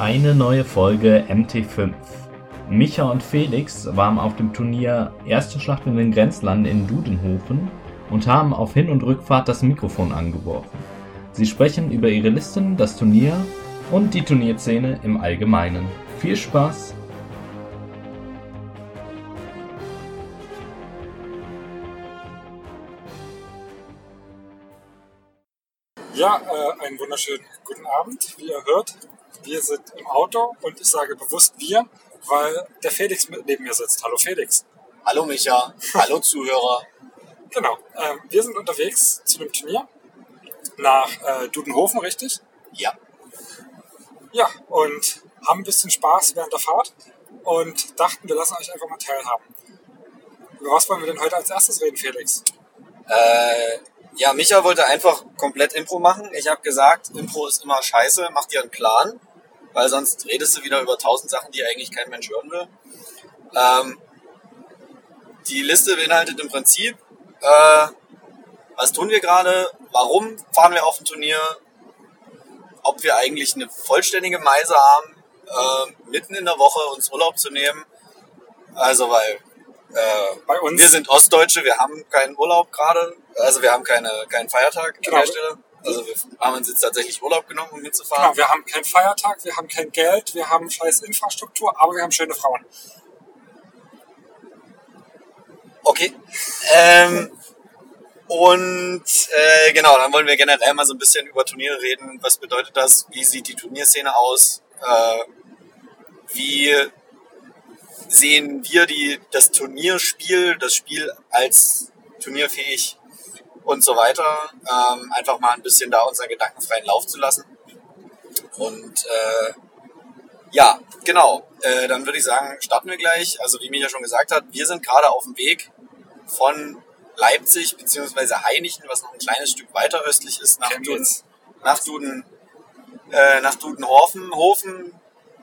Eine neue Folge MT5. Micha und Felix waren auf dem Turnier Erste Schlacht in den Grenzlanden in Dudenhofen und haben auf Hin- und Rückfahrt das Mikrofon angeworfen. Sie sprechen über ihre Listen, das Turnier und die Turnierszene im Allgemeinen. Viel Spaß! Ja, äh, einen wunderschönen guten Abend. Wie ihr hört, wir sind im Auto und ich sage bewusst wir, weil der Felix neben mir sitzt. Hallo Felix. Hallo Micha, hallo Zuhörer. Genau, ähm, wir sind unterwegs zu dem Turnier nach äh, Dudenhofen, richtig? Ja, Ja, und haben ein bisschen Spaß während der Fahrt und dachten, wir lassen euch einfach mal teilhaben. Über was wollen wir denn heute als erstes reden, Felix? äh, ja, Micha wollte einfach komplett Impro machen. Ich habe gesagt, Impro ist immer scheiße, mach dir einen Plan, weil sonst redest du wieder über tausend Sachen, die eigentlich kein Mensch hören will. Ähm, die Liste beinhaltet im Prinzip, äh, was tun wir gerade, warum fahren wir auf ein Turnier, ob wir eigentlich eine vollständige Meise haben, äh, mitten in der Woche uns Urlaub zu nehmen. Also weil äh, wir sind Ostdeutsche, wir haben keinen Urlaub gerade, also wir haben keine, keinen Feiertag Genau. an der Stelle. Also wir haben uns jetzt tatsächlich Urlaub genommen, um hinzufahren. genau, wir haben keinen Feiertag, wir haben kein Geld, wir haben scheiß Infrastruktur, aber wir haben schöne Frauen. Okay. Ähm, und äh, genau, dann wollen wir generell mal so ein bisschen über Turniere reden. Was bedeutet das? Wie sieht die Turnierszene aus? Äh, wie sehen wir die, das Turnierspiel, das Spiel als turnierfähig und so weiter? Ähm, einfach mal ein bisschen da unseren gedankenfreien Lauf zu lassen. Und äh, ja, genau. Äh, dann würde ich sagen, starten wir gleich. Also wie Micha schon gesagt hat, wir sind gerade auf dem Weg von Leipzig bzw. Heinichen, was noch ein kleines Stück weiter östlich ist, nach Duden, nach Duden, äh, nach Dudenhofen, Hofen,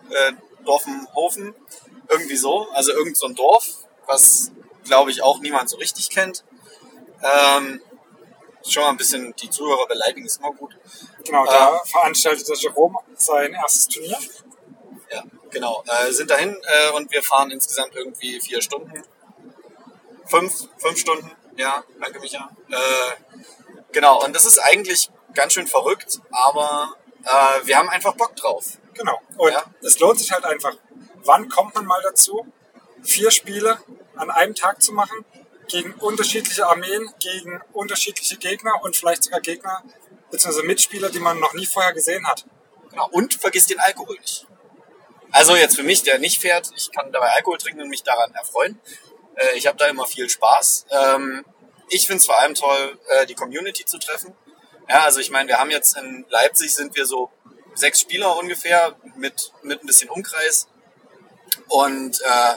äh, Dorfenhofen, irgendwie so. Also irgend so ein Dorf, was glaube ich auch niemand so richtig kennt. Ähm, schon mal ein bisschen die Zuhörer beleidigen ist immer gut. Genau, da veranstaltet der Jerome sein erstes Turnier. Ja, genau. Äh, sind dahin äh, und wir fahren insgesamt irgendwie vier Stunden. Fünf, fünf Stunden. Ja, danke Micha. Äh, genau, und das ist eigentlich ganz schön verrückt, aber äh, wir haben einfach Bock drauf. Genau. Und Ja. es lohnt sich halt einfach. Wann kommt man mal dazu, vier Spiele an einem Tag zu machen, gegen unterschiedliche Armeen, gegen unterschiedliche Gegner und vielleicht sogar Gegner bzw. Mitspieler, die man noch nie vorher gesehen hat. Genau. Und vergiss den Alkohol nicht. Also jetzt für mich, der nicht fährt, ich kann dabei Alkohol trinken und mich daran erfreuen. Äh, ich habe da immer viel Spaß. Ähm, ich finde es vor allem toll, äh, die Community zu treffen. Ja, also ich meine, wir haben jetzt in Leipzig sind wir so sechs Spieler ungefähr mit, mit ein bisschen Umkreis. Und äh,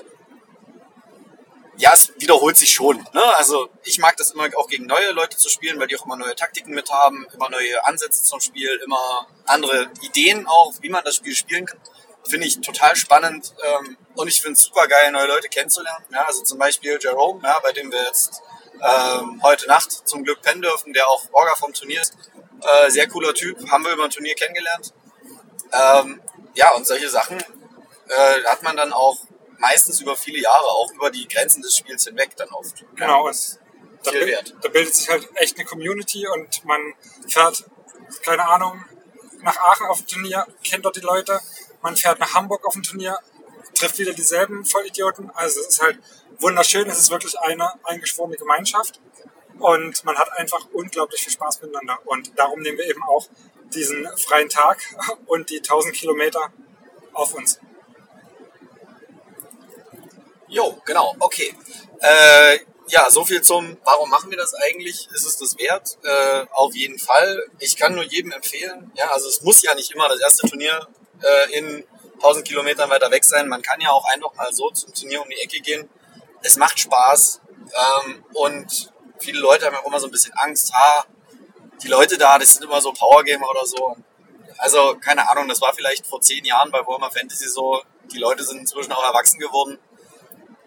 ja, es wiederholt sich schon. Ne? Also ich mag das immer auch gegen neue Leute zu spielen, weil die auch immer neue Taktiken mit haben, immer neue Ansätze zum Spiel, immer andere Ideen auch, wie man das Spiel spielen kann. Finde ich total spannend ähm, und ich finde es super geil, neue Leute kennenzulernen. Ja, also zum Beispiel Jerome, ja, bei dem wir jetzt ähm, heute Nacht zum Glück pennen dürfen, der auch Orga vom Turnier ist. Äh, sehr cooler Typ, haben wir über ein Turnier kennengelernt. Ähm, ja, und solche Sachen äh, hat man dann auch meistens über viele Jahre, auch über die Grenzen des Spiels hinweg dann oft. Genau. Und da, Viel wert. da bildet sich halt echt eine Community und man fährt, keine Ahnung, nach Aachen auf ein Turnier, kennt dort die Leute. Man fährt nach Hamburg auf ein Turnier, trifft wieder dieselben Vollidioten. Also es ist halt wunderschön. Es ist wirklich eine eingeschworene Gemeinschaft. Und man hat einfach unglaublich viel Spaß miteinander. Und darum nehmen wir eben auch diesen freien Tag und die 1000 Kilometer auf uns. Jo, genau, okay. Äh, ja, so viel zum, warum machen wir das eigentlich? Ist es das wert? Äh, auf jeden Fall. Ich kann nur jedem empfehlen. Ja, also es muss ja nicht immer das erste Turnier äh, in 1000 Kilometern weiter weg sein. Man kann ja auch einfach mal so zum Turnier um die Ecke gehen. Es macht Spaß. Ähm, und viele Leute haben ja auch immer so ein bisschen Angst. Ha, die Leute da, das sind immer so Powergamer oder so. Also, keine Ahnung, das war vielleicht vor zehn Jahren bei Warhammer Fantasy so. Die Leute sind inzwischen auch erwachsen geworden.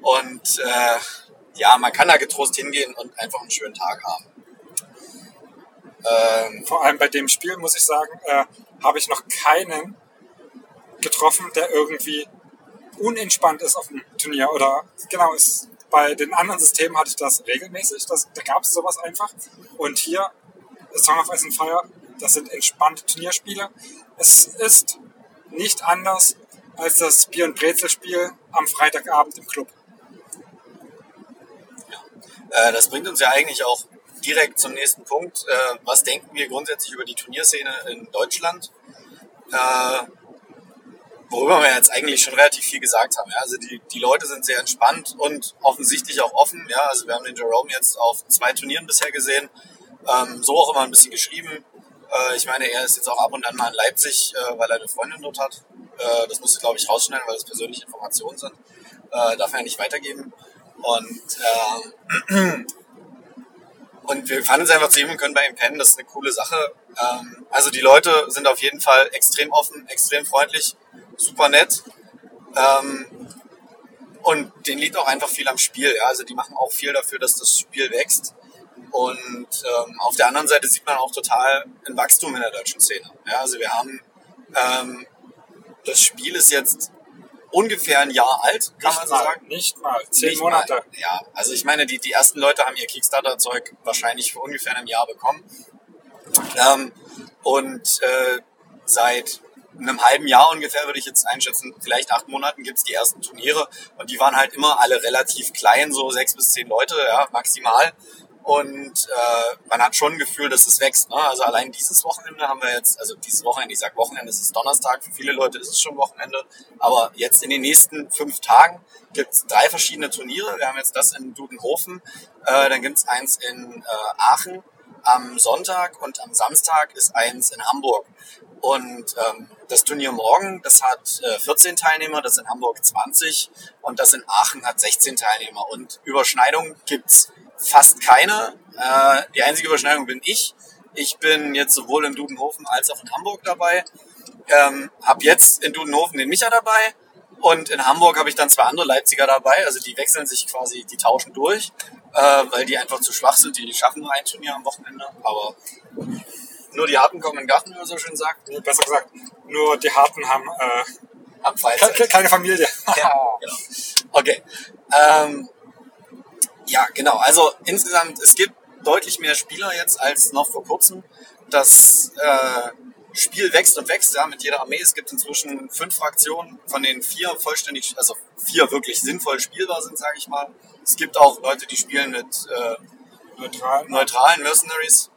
Und äh, ja, man kann da getrost hingehen und einfach einen schönen Tag haben. Ähm, Vor allem bei dem Spiel, muss ich sagen, äh, habe ich noch keinen getroffen, der irgendwie unentspannt ist auf dem Turnier. Oder genau, ist, bei den anderen Systemen hatte ich das regelmäßig. Das, da gab es sowas einfach. Und hier, Song of Ice and Fire, das sind entspannte Turnierspiele. Es ist nicht anders als das Bier- und Brezelspiel am Freitagabend im Club. Äh, das bringt uns ja eigentlich auch direkt zum nächsten Punkt. Äh, was denken wir grundsätzlich über die Turnierszene in Deutschland? Äh, worüber wir jetzt eigentlich schon relativ viel gesagt haben. Ja? Also die, die Leute sind sehr entspannt und offensichtlich auch offen. Ja? Also wir haben den Jerome jetzt auf zwei Turnieren bisher gesehen. Ähm, so auch immer ein bisschen geschrieben. Äh, ich meine, er ist jetzt auch ab und an mal in Leipzig, äh, weil er eine Freundin dort hat. Äh, das musste, glaube ich, rausschneiden, weil das persönliche Informationen sind. Äh, darf er ja nicht weitergeben. Und, ähm, und wir fahren jetzt einfach zu ihm und können bei ihm pennen. Das ist eine coole Sache. Ähm, also die Leute sind auf jeden Fall extrem offen, extrem freundlich, super nett. Ähm, und denen liegt auch einfach viel am Spiel. Ja? Also die machen auch viel dafür, dass das Spiel wächst. Und ähm, auf der anderen Seite sieht man auch total ein Wachstum in der deutschen Szene. Ja, also wir haben, ähm, das Spiel ist jetzt ungefähr ein Jahr alt, kann nicht man so mal, sagen. Nicht mal, zehn Nicht Monate. Mal. Ja, also ich meine, die, die ersten Leute haben ihr Kickstarter-Zeug wahrscheinlich vor ungefähr einem Jahr bekommen. Ähm, und äh, seit einem halben Jahr ungefähr, würde ich jetzt einschätzen, vielleicht acht Monaten gibt's die ersten Turniere. Und die waren halt immer alle relativ klein, so sechs bis zehn Leute, ja, maximal. Und äh, man hat schon ein Gefühl, dass es wächst. Ne? Also allein dieses Wochenende haben wir jetzt, also dieses Wochenende, ich sag Wochenende, es ist Donnerstag, für viele Leute ist es schon Wochenende, aber jetzt in den nächsten fünf Tagen gibt's drei verschiedene Turniere. Wir haben jetzt das in Dudenhofen, äh, dann gibt's eins in äh, Aachen am Sonntag und am Samstag ist eins in Hamburg. Und ähm, das Turnier morgen, das hat äh, 14 Teilnehmer, das in Hamburg 20 und das in Aachen hat 16 Teilnehmer. Und Überschneidungen gibt's fast keine. Äh, die einzige Überschneidung bin ich. Ich bin jetzt sowohl in Dudenhofen als auch in Hamburg dabei. Ähm, hab jetzt in Dudenhofen den Micha dabei und in Hamburg habe ich dann zwei andere Leipziger dabei. Also die wechseln sich quasi, die tauschen durch, äh, weil die einfach zu schwach sind. Die schaffen nur ein Turnier am Wochenende. Aber nur die Harten kommen in den Garten, wie man so schön sagt. Nee, besser gesagt, nur die Harten haben äh, ke Freizeit. ke- keine Familie. Ja, genau. Okay. Ähm, ja, genau. Also insgesamt, es gibt deutlich mehr Spieler jetzt als noch vor kurzem. Das äh, Spiel wächst und wächst, ja, mit jeder Armee. Es gibt inzwischen fünf Fraktionen, von denen vier vollständig, also vier wirklich sinnvoll spielbar sind, sage ich mal. Es gibt auch Leute, die spielen mit äh, Neutral. neutralen Mercenaries.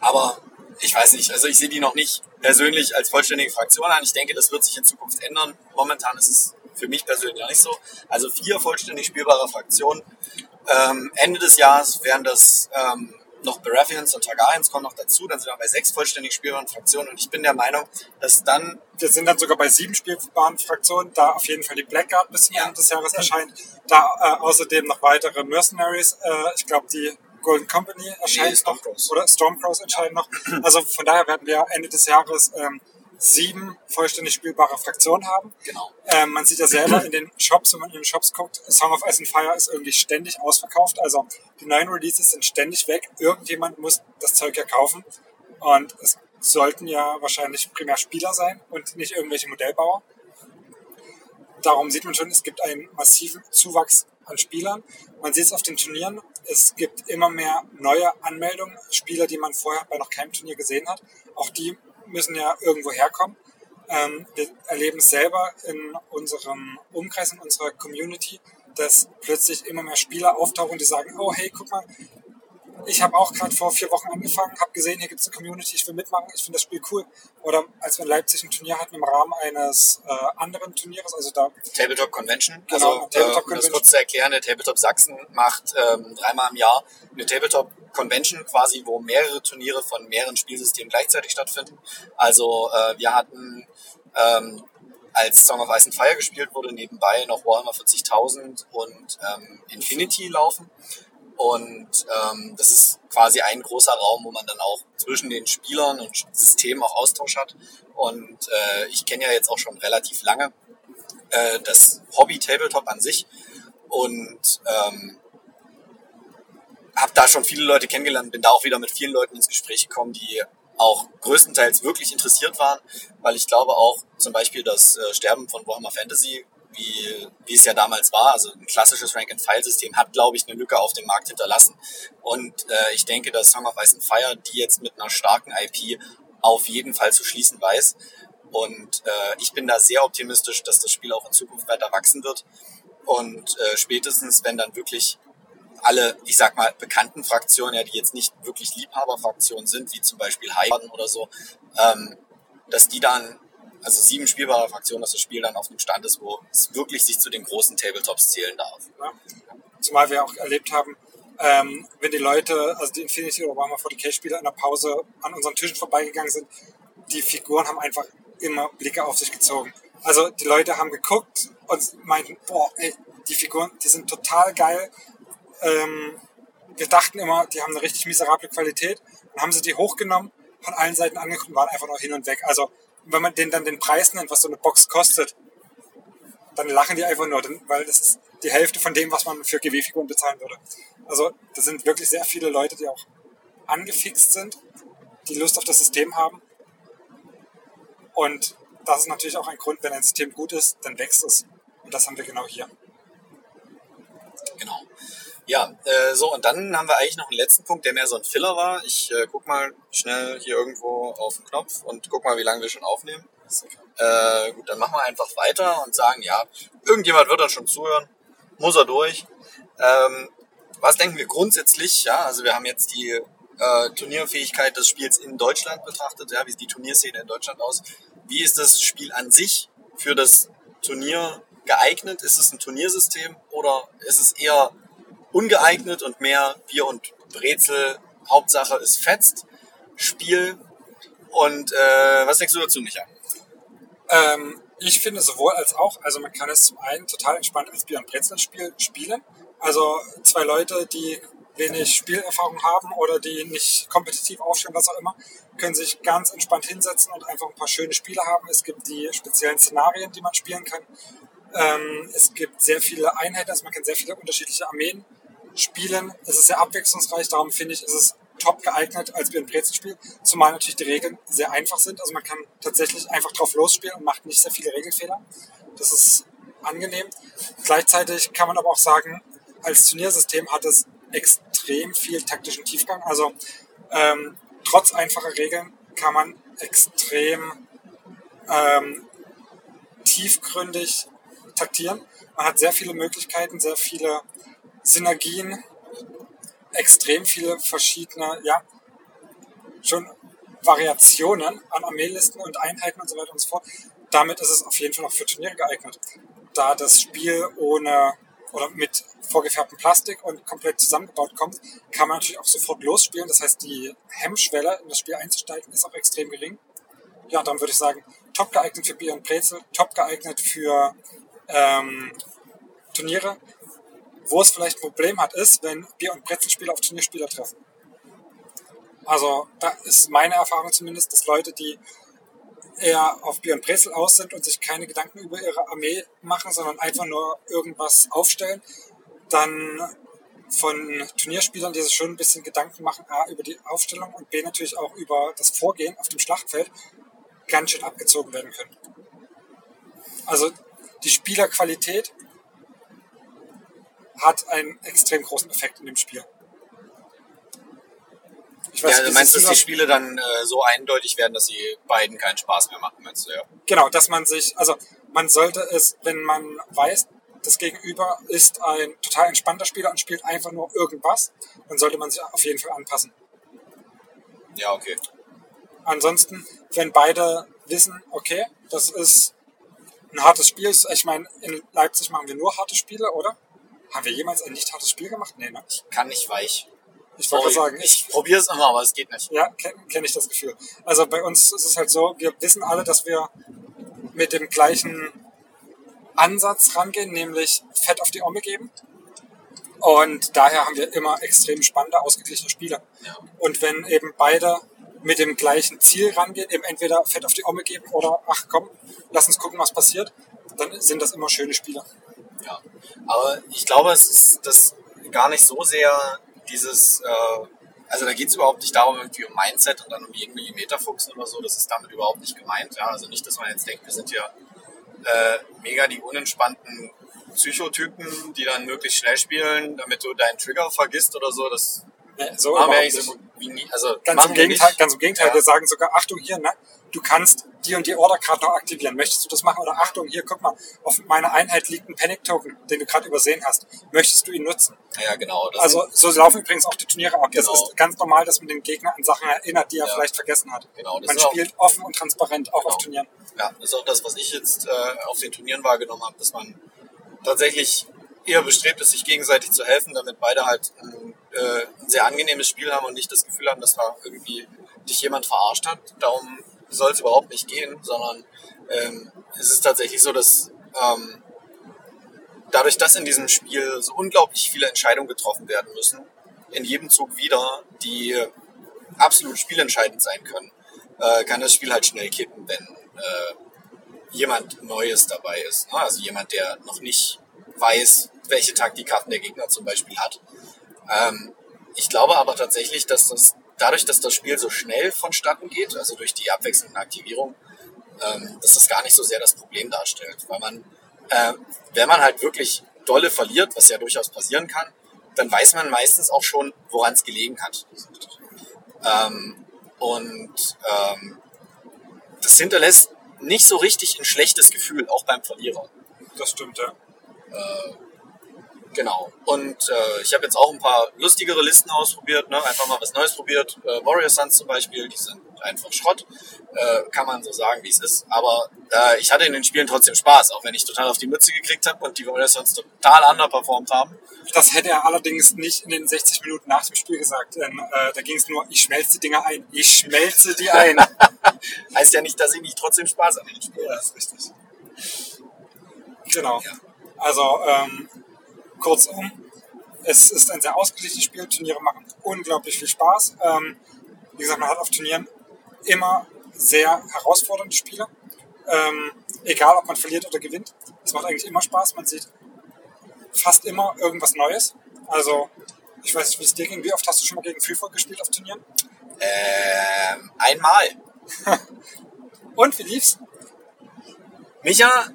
Aber ich weiß nicht, also ich sehe die noch nicht persönlich als vollständige Fraktion an. Ich denke, das wird sich in Zukunft ändern. Momentan ist es für mich persönlich noch nicht so. Also vier vollständig spielbare Fraktionen. Ähm, Ende des Jahres werden das ähm, noch Baratheons und Targaryens kommen noch dazu. Dann sind wir bei sechs vollständig spielbaren Fraktionen. Und ich bin der Meinung, dass dann Wir sind dann sogar bei sieben spielbaren Fraktionen, da auf jeden Fall die Blackguard bis zum Ja. Ende des Jahres erscheint. Da äh, außerdem noch weitere Mercenaries. Äh, ich glaube, die Golden Company erscheint noch. Stormcrows. Oder Stormcrows erscheinen noch. Also von daher werden wir Ende des Jahres ähm, sieben vollständig spielbare Fraktionen haben. genau. Ähm, man sieht ja selber in den Shops, wenn man in den Shops guckt, Song of Ice and Fire ist irgendwie ständig ausverkauft. Also die neuen Releases sind ständig weg. Irgendjemand muss das Zeug ja kaufen. Und es sollten ja wahrscheinlich primär Spieler sein und nicht irgendwelche Modellbauer. Darum sieht man schon, es gibt einen massiven Zuwachs an Spielern. Man sieht es auf den Turnieren. Es gibt immer mehr neue Anmeldungen, Spieler, die man vorher bei noch keinem Turnier gesehen hat. Auch die müssen ja irgendwo herkommen. Ähm, wir erleben es selber in unserem Umkreis, in unserer Community, dass plötzlich immer mehr Spieler auftauchen, die sagen, oh hey, guck mal, ich habe auch gerade vor vier Wochen angefangen, habe gesehen, hier gibt es eine Community, ich will mitmachen, ich finde das Spiel cool. Oder als wir in Leipzig ein Turnier hatten im Rahmen eines äh, anderen Turnieres, also da Tabletop Convention. Genau, also, Tabletop äh, um das Convention. kurz zu erklären, der Tabletop Sachsen macht ähm, dreimal im Jahr eine Tabletop Convention quasi, wo mehrere Turniere von mehreren Spielsystemen gleichzeitig stattfinden. Also äh, wir hatten, ähm, als Song of Ice and Fire gespielt wurde, nebenbei noch Warhammer 40.000 und ähm, Infinity laufen. Und ähm, das ist quasi ein großer Raum, wo man dann auch zwischen den Spielern und Systemen auch Austausch hat. Und äh, ich kenne ja jetzt auch schon relativ lange äh, das Hobby Tabletop an sich und ähm, habe da schon viele Leute kennengelernt, bin da auch wieder mit vielen Leuten ins Gespräch gekommen, die auch größtenteils wirklich interessiert waren, weil ich glaube auch zum Beispiel das äh, Sterben von Warhammer Fantasy, wie, wie es ja damals war, also ein klassisches Rank-and-File-System, hat, glaube ich, eine Lücke auf dem Markt hinterlassen. Und äh, ich denke, dass Song of Ice and Fire die jetzt mit einer starken IP auf jeden Fall zu schließen weiß. Und äh, ich bin da sehr optimistisch, dass das Spiel auch in Zukunft weiter wachsen wird. Und äh, spätestens, wenn dann wirklich alle, ich sag mal, bekannten Fraktionen, ja, die jetzt nicht wirklich Liebhaberfraktionen sind, wie zum Beispiel Heiden oder so, ähm, dass die dann, also sieben spielbare Fraktionen, dass das Spiel dann auf einem Stand ist, wo es wirklich sich zu den großen Tabletops zählen darf. Ja. Zumal wir auch erlebt haben, ähm, wenn die Leute, also die Infinity oder Warhammer 40k-Spieler in der Pause an unseren Tischen vorbeigegangen sind, die Figuren haben einfach immer Blicke auf sich gezogen. Also die Leute haben geguckt und meinten, boah, ey, die Figuren, die sind total geil. Ähm, wir dachten immer, die haben eine richtig miserable Qualität. Dann haben sie die hochgenommen, von allen Seiten angeguckt und waren einfach nur hin und weg. Also wenn man denen dann den Preis nennt, was so eine Box kostet, dann lachen die einfach nur, weil das ist die Hälfte von dem, was man für GW-Figuren bezahlen würde. Also das sind wirklich sehr viele Leute, die auch angefixt sind, die Lust auf das System haben. Und das ist natürlich auch ein Grund, wenn ein System gut ist, dann wächst es. Und das haben wir genau hier. Genau. Ja, äh, so und dann haben wir eigentlich noch einen letzten Punkt, der mehr so ein Filler war. Ich äh, guck mal schnell hier irgendwo auf den Knopf und guck mal, wie lange wir schon aufnehmen. Äh, gut, dann machen wir einfach weiter und sagen, ja, irgendjemand wird dann schon zuhören, muss er durch. Ähm, was denken wir grundsätzlich? Ja, also wir haben jetzt die äh, Turnierfähigkeit des Spiels in Deutschland betrachtet. Ja, wie sieht die Turnierszene in Deutschland aus? Wie ist das Spiel an sich für das Turnier geeignet? Ist es ein Turniersystem oder ist es eher ungeeignet und mehr Bier und Brezel, Hauptsache es fetzt, Spiel. Und äh, was denkst du dazu, Micha? Ähm, ich finde sowohl als auch, also man kann es zum einen total entspannt als Bier- und Brezel-Spiel spielen. Also zwei Leute, die wenig Spielerfahrung haben oder die nicht kompetitiv aufstellen, was auch immer, können sich ganz entspannt hinsetzen und einfach ein paar schöne Spiele haben. Es gibt die speziellen Szenarien, die man spielen kann. Ähm, es gibt sehr viele Einheiten, also man kann sehr viele unterschiedliche Armeen spielen. Es ist sehr abwechslungsreich, darum finde ich, ist es top geeignet als Bier- und Brezelspiel, zumal natürlich die Regeln sehr einfach sind. Also man kann tatsächlich einfach drauf losspielen und macht nicht sehr viele Regelfehler. Das ist angenehm. Gleichzeitig kann man aber auch sagen, als Turniersystem hat es extrem viel taktischen Tiefgang. Also ähm, trotz einfacher Regeln kann man extrem ähm, tiefgründig taktieren. Man hat sehr viele Möglichkeiten, sehr viele Synergien, extrem viele verschiedene, ja, schon Variationen an Armeelisten und Einheiten und so weiter und so fort. Damit ist es auf jeden Fall auch für Turniere geeignet. Da das Spiel ohne oder mit vorgefärbtem Plastik und komplett zusammengebaut kommt, kann man natürlich auch sofort losspielen. Das heißt, die Hemmschwelle in das Spiel einzusteigen ist auch extrem gering. Ja, dann würde ich sagen, top geeignet für Bier und Brezel, top geeignet für ähm, Turniere. Wo es vielleicht ein Problem hat, ist, wenn Bier- und Brezelspieler auf Turnierspieler treffen. Also da ist meine Erfahrung zumindest, dass Leute, die eher auf Bier und Brezel aus sind und sich keine Gedanken über ihre Armee machen, sondern einfach nur irgendwas aufstellen, dann von Turnierspielern, die sich schon ein bisschen Gedanken machen, A, über die Aufstellung und B, natürlich auch über das Vorgehen auf dem Schlachtfeld, ganz schön abgezogen werden können. Also die Spielerqualität hat einen extrem großen Effekt in dem Spiel. Ich weiß, ja, du meinst, dass die Spiele dann äh, so eindeutig werden, dass sie beiden keinen Spaß mehr machen, meinst du, ja? Genau, dass man sich, also man sollte es, wenn man weiß, das Gegenüber ist ein total entspannter Spieler und spielt einfach nur irgendwas, dann sollte man sich auf jeden Fall anpassen. Ja, okay. Ansonsten, wenn beide wissen, okay, das ist ein hartes Spiel, ich meine, in Leipzig machen wir nur harte Spiele, oder? Haben wir jemals ein nicht hartes Spiel gemacht? Nee, ne? Ich kann nicht weich. Ich wollte sagen, ich, ich probiere es immer, aber es geht nicht. Ja, kenne kenn ich das Gefühl. Also bei uns ist es halt so, wir wissen alle, dass wir mit dem gleichen Ansatz rangehen, nämlich Fett auf die Omme geben. Und daher haben wir immer extrem spannende, ausgeglichene Spiele. Ja. Und wenn eben beide mit dem gleichen Ziel rangehen, eben entweder Fett auf die Omme geben oder ach komm, lass uns gucken, was passiert, dann sind das immer schöne Spiele. Ja, aber ich glaube, es ist das gar nicht so sehr dieses, äh, Also da geht es überhaupt nicht darum, irgendwie um Mindset und dann um irgendwie Meterfuchsen oder so. Das ist damit überhaupt nicht gemeint. Ja? Also nicht, dass man jetzt denkt, wir sind hier äh, mega die unentspannten Psychotypen, die dann möglichst schnell spielen, damit du deinen Trigger vergisst oder so. Das Nee, so machen wir eigentlich so gut wie nie. Also Ganz im Gegenteil, ganz im Gegenteil. Ja. Wir sagen sogar, Achtung hier, ne? Du kannst die und die Order gerade noch aktivieren. Möchtest du das machen? Oder Achtung, hier, guck mal, auf meiner Einheit liegt ein Panic Token, den du gerade übersehen hast. Möchtest du ihn nutzen? Ja, genau. Das Also so laufen übrigens auch die Turniere ab. Genau. Das ist ganz normal, dass man den Gegner an Sachen erinnert, die er Ja. vielleicht vergessen hat. Genau, man ist auch- spielt offen und transparent, auch auf Genau. Turnieren. Ja, das ist auch das, was ich jetzt äh, auf den Turnieren wahrgenommen habe, dass man tatsächlich eher bestrebt ist, sich gegenseitig zu helfen, damit beide halt ein, äh, ein sehr angenehmes Spiel haben und nicht das Gefühl haben, dass da irgendwie dich jemand verarscht hat. Darum soll es überhaupt nicht gehen, sondern ähm, es ist tatsächlich so, dass ähm, dadurch, dass in diesem Spiel so unglaublich viele Entscheidungen getroffen werden müssen, in jedem Zug wieder, die absolut spielentscheidend sein können, äh, kann das Spiel halt schnell kippen, wenn äh, jemand Neues dabei ist. Ne? Also jemand, der noch nicht weiß, welche Taktikkarten der Gegner zum Beispiel hat. Ähm, ich glaube aber tatsächlich, dass das dadurch, dass das Spiel so schnell vonstatten geht, also durch die abwechselnden Aktivierungen, ähm, dass das gar nicht so sehr das Problem darstellt. Weil man, äh, wenn man halt wirklich dolle verliert, was ja durchaus passieren kann, dann weiß man meistens auch schon, woran es gelegen hat. Ähm, und ähm, das hinterlässt nicht so richtig ein schlechtes Gefühl, auch beim Verlierer. Das stimmt, ja. Genau. Und äh, ich habe jetzt auch ein paar lustigere Listen ausprobiert, ne? einfach mal was Neues probiert. Äh, Warrior Suns zum Beispiel, die sind einfach Schrott, äh, kann man so sagen, wie es ist. Aber äh, ich hatte in den Spielen trotzdem Spaß, auch wenn ich total auf die Mütze gekriegt habe und die Warrior Suns total underperformt haben. Das hätte er allerdings nicht in den 60 Minuten nach dem Spiel gesagt, denn äh, da ging es nur, ich schmelze die Dinger ein, ich schmelze die ein. Heißt ja nicht, dass ich nicht trotzdem Spaß an den Spielen Ja, habe. das ist richtig. Genau. Ja. Also, ähm, kurzum, es ist ein sehr ausgeglichenes Spiel. Turniere machen unglaublich viel Spaß. Ähm, wie gesagt, man hat auf Turnieren immer sehr herausfordernde Spiele. Ähm, egal, ob man verliert oder gewinnt. Es macht eigentlich immer Spaß. Man sieht fast immer irgendwas Neues. Also, ich weiß nicht, wie es dir ging. Wie oft hast du schon mal gegen Freefall gespielt auf Turnieren? Ähm, einmal. Und wie lief's? Micha,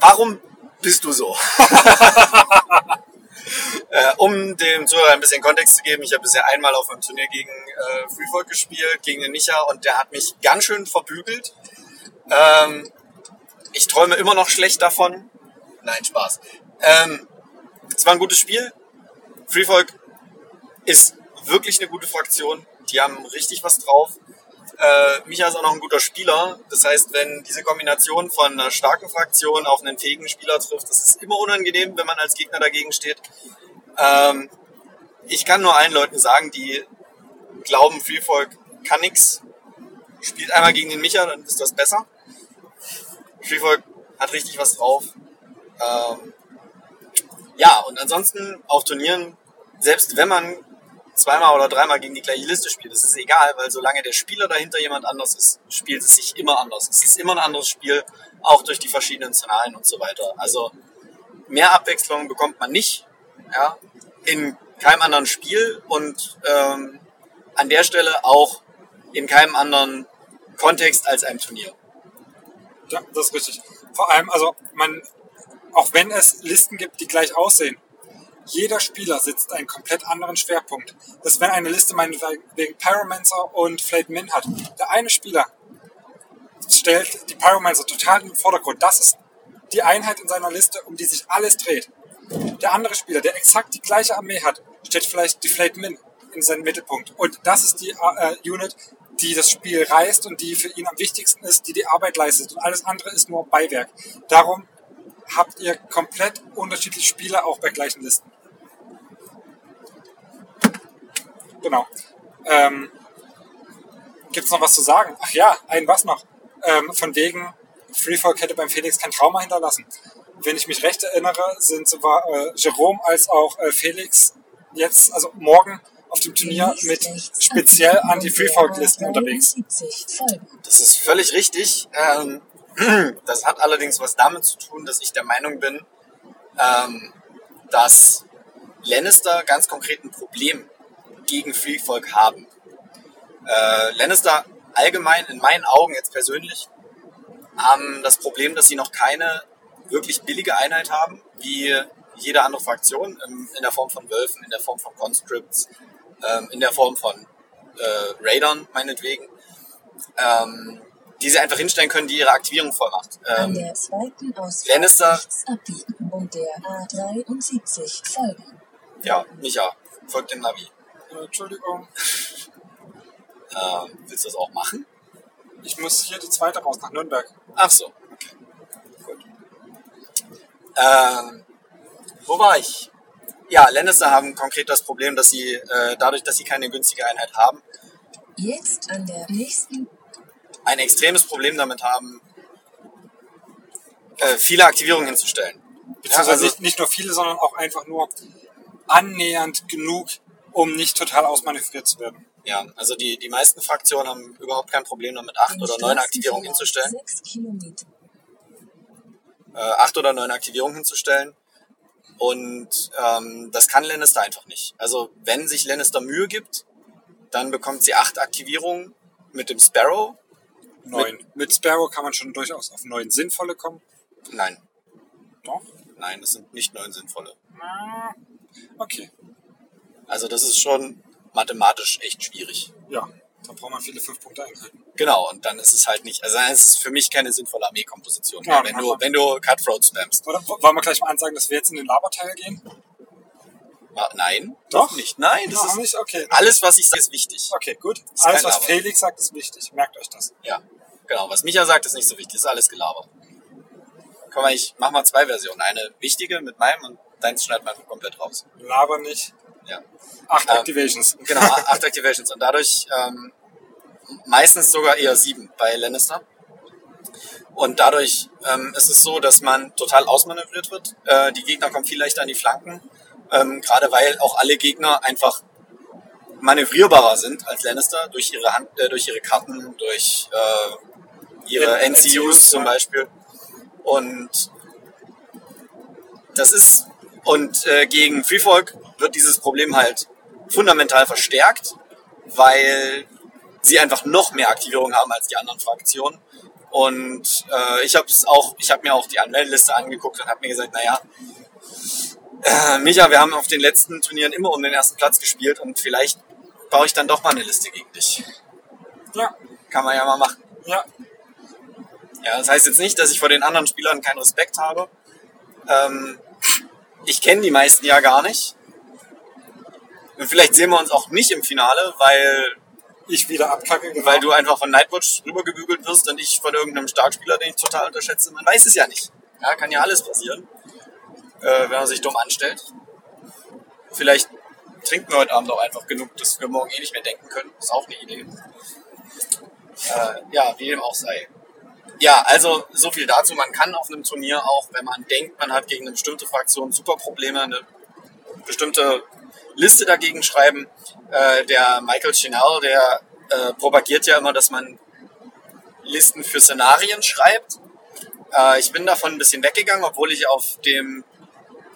warum bist du so? äh, um dem Zuhörer ein bisschen Kontext zu geben, ich habe bisher einmal auf einem Turnier gegen äh, Freefolk gespielt, gegen den Micha, und der hat mich ganz schön verbügelt. Ähm, ich träume immer noch schlecht davon. Nein, Spaß. Ähm, es war ein gutes Spiel. Freefolk ist wirklich eine gute Fraktion. Die haben richtig was drauf. Äh, Micha ist auch noch ein guter Spieler. Das heißt, wenn diese Kombination von einer starken Fraktion auf einen fähigen Spieler trifft, das ist immer unangenehm, wenn man als Gegner dagegen steht. Ähm, ich kann nur allen Leuten sagen, die glauben, Freefolk kann nix. Spielt einmal gegen den Micha, dann ist das besser. Freefolk hat richtig was drauf. Ähm, ja, und ansonsten auf Turnieren, selbst wenn man zweimal oder dreimal gegen die gleiche Liste spielt, das ist egal, weil solange der Spieler dahinter jemand anders ist, spielt es sich immer anders. Es ist immer ein anderes Spiel, auch durch die verschiedenen Szenarien und so weiter. Also mehr Abwechslung bekommt man nicht, ja, in keinem anderen Spiel und ähm, an der Stelle auch in keinem anderen Kontext als einem Turnier. Ja, das ist richtig. Vor allem, also man, auch wenn es Listen gibt, die gleich aussehen, jeder Spieler setzt einen komplett anderen Schwerpunkt. Dass wenn eine Liste meinetwegen Pyromancer und Flayed Min hat, der eine Spieler stellt die Pyromancer total in den Vordergrund. Das ist die Einheit in seiner Liste, um die sich alles dreht. Der andere Spieler, der exakt die gleiche Armee hat, stellt vielleicht die Flayed Min in seinen Mittelpunkt. Und das ist die äh, Unit, die das Spiel reißt und die für ihn am wichtigsten ist, die die Arbeit leistet. Und alles andere ist nur Beiwerk. Darum habt ihr komplett unterschiedliche Spieler auch bei gleichen Listen. Genau. Ähm, Gibt es noch was zu sagen? Ach ja, ein was noch. Ähm, von wegen, Freefall hätte beim Felix kein Trauma hinterlassen. Wenn ich mich recht erinnere, sind sowohl äh, Jerome als auch äh, Felix jetzt, also morgen auf dem Turnier mit speziell Anti-Freefall-Listen unterwegs. Das ist völlig richtig. Ähm, das hat allerdings was damit zu tun, dass ich der Meinung bin, ähm, dass Lannister ganz konkret ein Problem gegen Free Folk haben. Äh, Lannister allgemein, in meinen Augen jetzt persönlich, haben das Problem, dass sie noch keine wirklich billige Einheit haben, wie jede andere Fraktion, in der Form von Wölfen, in der Form von Conscripts, ähm, in der Form von äh, Raidern meinetwegen, ähm, die sie einfach hinstellen können, die ihre Aktivierung voll macht. An Ähm, Lannister- rechts abbiegen und der A73 folgen. ja, Micha, folgt dem Navi. Äh, Entschuldigung, Ähm, willst du das auch machen? ich muss hier die zweite raus nach Nürnberg. Ach so, okay. Gut. Ähm, wo war ich? Ja, Lannister haben konkret das Problem, dass sie äh, dadurch, dass sie keine günstige Einheit haben, Jetzt an der nächsten ein extremes Problem damit haben, äh, viele Aktivierungen hinzustellen. Ja, Beziehungsweise also, nicht, nicht nur viele, sondern auch einfach nur annähernd genug, um nicht total ausmanövriert zu werden. ja, also die, die meisten Fraktionen haben überhaupt kein Problem damit, acht oder neun Aktivierungen hinzustellen. Sechs Kilometer. Äh, acht oder neun Aktivierungen hinzustellen. Und ähm, das kann Lannister einfach nicht. Also wenn sich Lannister Mühe gibt, dann bekommt sie acht Aktivierungen mit dem Sparrow. Neun. Mit, Sparrow kann man schon durchaus auf neun sinnvolle kommen. Nein, Doch. nein, das sind nicht neun sinnvolle. Ah, Okay. Also das ist schon mathematisch echt schwierig. Ja, da braucht man viele fünf Punkte Einheiten. Genau, und dann ist es halt nicht, also dann ist es für mich keine sinnvolle Armeekomposition Ja, wenn du, wenn du Cutthroat spammst. Oder wollen wir gleich mal ansagen, dass wir jetzt in den Laberteil gehen? Ah, Nein, Doch? nicht. Nein, das Noch ist nicht? Okay. alles, was ich sage, ist wichtig. Okay, gut. Ist Alles, was Laber. Felix sagt, ist wichtig. Merkt euch das. Ja, genau. Was Micha sagt, ist nicht so wichtig. Ist alles Gelaber. Komm mal, ich mach mal zwei Versionen. Eine wichtige mit meinem und deins schneiden wir einfach komplett raus. Laber nicht. Ja. Acht Ähm, Activations. Genau, acht Activations und dadurch ähm, meistens sogar eher sieben bei Lannister. Und dadurch ähm, ist es so, dass man total ausmanövriert wird. Äh, die Gegner kommen viel leichter an die Flanken, ähm, gerade weil auch alle Gegner einfach manövrierbarer sind als Lannister durch ihre Hand, äh, durch ihre Karten, durch äh, ihre Ja, NCUs NCUs, zum. Beispiel. Und das ist und äh, gegen Freefolk wird dieses Problem halt fundamental verstärkt, weil sie einfach noch mehr Aktivierung haben als die anderen Fraktionen. Und äh, ich habe es auch, ich habe mir auch die Anmeldeliste angeguckt und habe mir gesagt, naja, äh, Micha, wir haben auf den letzten Turnieren immer um den ersten Platz gespielt und vielleicht baue ich dann doch mal eine Liste gegen dich. Ja, Kann man ja mal machen. ja. Ja, das heißt jetzt nicht, dass ich vor den anderen Spielern keinen Respekt habe. Ähm, ich kenne die meisten ja gar nicht. Und vielleicht sehen wir uns auch nicht im Finale, weil, Ich wieder abkacke. Genau. weil du einfach von Nightwatch rübergebügelt wirst und ich von irgendeinem Starkspieler, den ich total unterschätze. Man weiß es ja nicht. Ja, kann ja alles passieren, äh, wenn man sich dumm anstellt. Vielleicht trinken wir heute Abend auch einfach genug, dass wir morgen eh nicht mehr denken können. Ist auch eine Idee. Äh, ja, wie dem auch sei. Ja, also so viel dazu. Man kann auf einem Turnier auch, wenn man denkt, man hat gegen eine bestimmte Fraktion super Probleme, eine bestimmte Liste dagegen schreiben. Äh, der Michael Chinal, der äh, propagiert ja immer, dass man Listen für Szenarien schreibt. Äh, ich bin davon ein bisschen weggegangen, obwohl ich auf dem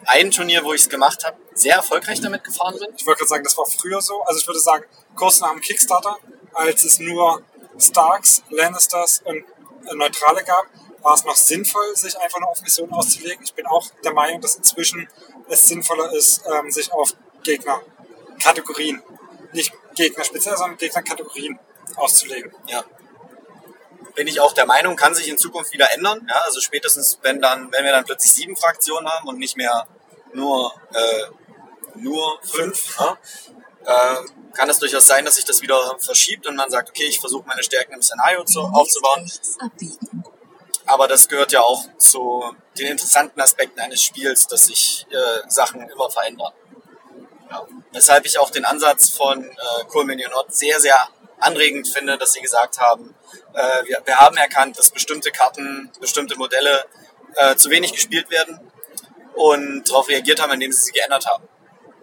einen Turnier, wo ich es gemacht habe, sehr erfolgreich damit gefahren bin. Ich wollte gerade sagen, das war früher so. Also ich würde sagen, kurz nach dem Kickstarter, als es nur Starks, Lannisters und äh, Neutrale gab, war es noch sinnvoll, sich einfach nur auf Missionen auszulegen. Ich bin auch der Meinung, dass inzwischen es sinnvoller ist, ähm, sich auf Gegnerkategorien, nicht Gegner speziell, sondern Gegnerkategorien auszulegen. Ja. Bin ich auch der Meinung, kann sich in Zukunft wieder ändern. Ja, also spätestens, wenn dann, wenn wir dann plötzlich sieben Fraktionen haben und nicht mehr nur, äh, nur fünf, ja, äh, kann es durchaus sein, dass sich das wieder verschiebt und man sagt, okay, ich versuche meine Stärken im Szenario zu, aufzubauen. Aber das gehört ja auch zu den interessanten Aspekten eines Spiels, dass sich äh, Sachen immer verändern. Ja. Weshalb ich auch den Ansatz von äh, Coleman Not sehr, sehr anregend finde, dass sie gesagt haben, äh, wir, wir haben erkannt, dass bestimmte Karten, bestimmte Modelle äh, zu wenig gespielt werden und darauf reagiert haben, indem sie sie geändert haben.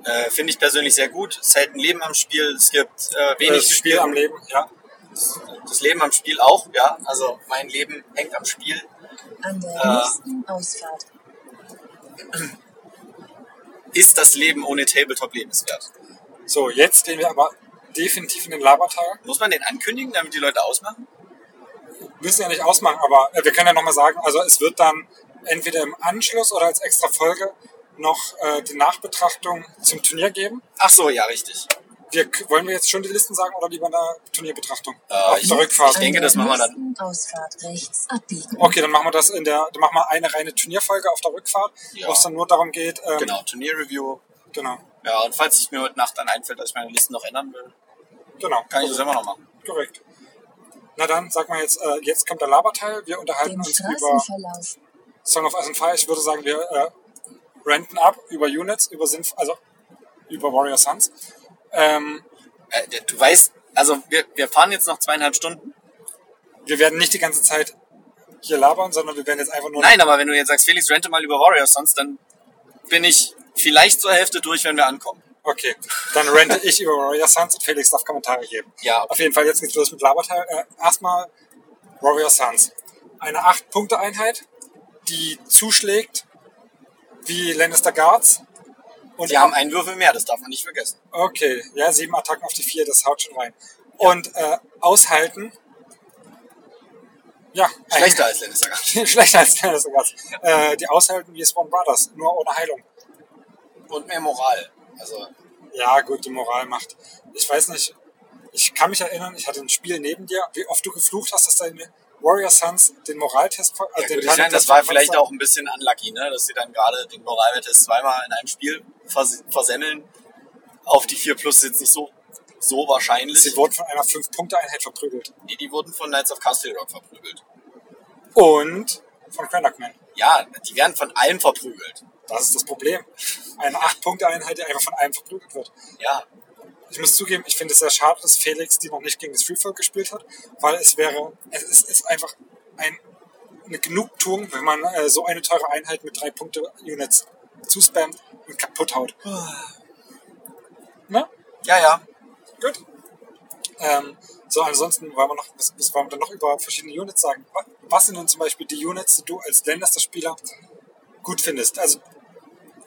Äh, finde ich persönlich sehr gut. Es hält ein Leben am Spiel, es gibt äh, wenig das Spiel am Leben, ja. das Leben am Spiel auch, ja. Also mein Leben hängt am Spiel. An der Äh. nächsten Ausfahrt Ist das Leben ohne Tabletop lebenswert? So, jetzt gehen wir aber definitiv in den Laberteil. Muss man den ankündigen, damit die Leute ausmachen? Müssen ja nicht ausmachen, aber äh, wir können ja nochmal sagen, also es wird dann entweder im Anschluss oder als extra Folge noch äh, die Nachbetrachtung zum Turnier geben. Ach so, ja, richtig. Wir, wollen wir jetzt schon die Listen sagen oder lieber eine Turnierbetrachtung? Äh, Auf ich- der Rückfahrt. ich denke, das machen wir dann. Ausfahrt rechts abbiegen. Okay, dann machen wir das in der, dann machen wir eine reine Turnierfolge auf der Rückfahrt, Ja. wo es dann nur darum geht, ähm, Genau, Turnierreview. genau, Ja, und falls es mir heute Nacht dann einfällt, dass ich meine Listen noch ändern will, genau, kann ich das immer noch machen. korrekt. Na dann, sag mal jetzt, äh, jetzt kommt der Laberteil, wir unterhalten Den uns über Song of Ice and Fire. Ich würde sagen, wir äh, renten ab über Units, über Sinf, also über Warrior Sons. Ähm, Äh, du weißt, also wir, wir fahren jetzt noch zweieinhalb Stunden. wir werden nicht die ganze Zeit hier labern, sondern wir werden jetzt einfach nur Nein, aber wenn du jetzt sagst, Felix, rente mal über Warriors, sonst dann bin ich vielleicht zur Hälfte durch, wenn wir ankommen. Okay, dann rente ich über Warrior Sons und Felix darf Kommentare geben. Ja, Auf jeden Fall, jetzt geht's los mit Laberteil. Äh, erstmal Warrior Sons. Eine 8-Punkte-Einheit, die zuschlägt wie Lannister Guards. Und sie haben einen Würfel mehr, das darf man nicht vergessen. Okay, ja, sieben Attacken auf die vier, das haut schon rein. Und äh, aushalten. Ja, Schlechter als Lannister schlechter als Lannister. Äh, die aushalten wie Swan Brothers, nur ohne Heilung. Und mehr Moral. Also, Ja, gut, die Moral macht. Ich weiß nicht, ich kann mich erinnern, ich hatte ein Spiel neben dir, wie oft du geflucht hast, dass deine Warrior Sons den Moraltest, ver- ja, den gut, ich meine, das war vielleicht auch ein bisschen unlucky, ne? dass sie dann gerade den Moraltest zweimal in einem Spiel vers versemmeln. Auf die 4 Plus ist jetzt nicht so, so wahrscheinlich. Sie wurden von einer 5-Punkte-Einheit verprügelt. Nee, die wurden von Knights of Castle Rock verprügelt. Und von Cranachman. Ja, die werden von allen verprügelt. Das ist das Problem. Eine 8-Punkte-Einheit, die einfach von einem verprügelt wird. Ja, Ich muss zugeben, ich finde es sehr schade, dass Felix die noch nicht gegen das Freefolk gespielt hat, weil es wäre, es ist, ist einfach ein, eine Genugtuung, wenn man äh, so eine teure Einheit mit drei Punkte Units zuspammt und kaputt haut. Ne? ja, ja. Gut. Ähm, so, ansonsten wollen wir noch, was, was wollen wir dann noch über verschiedene Units sagen? Wa- Was sind denn zum Beispiel die Units, die du als Lannister-Spieler gut findest? Also,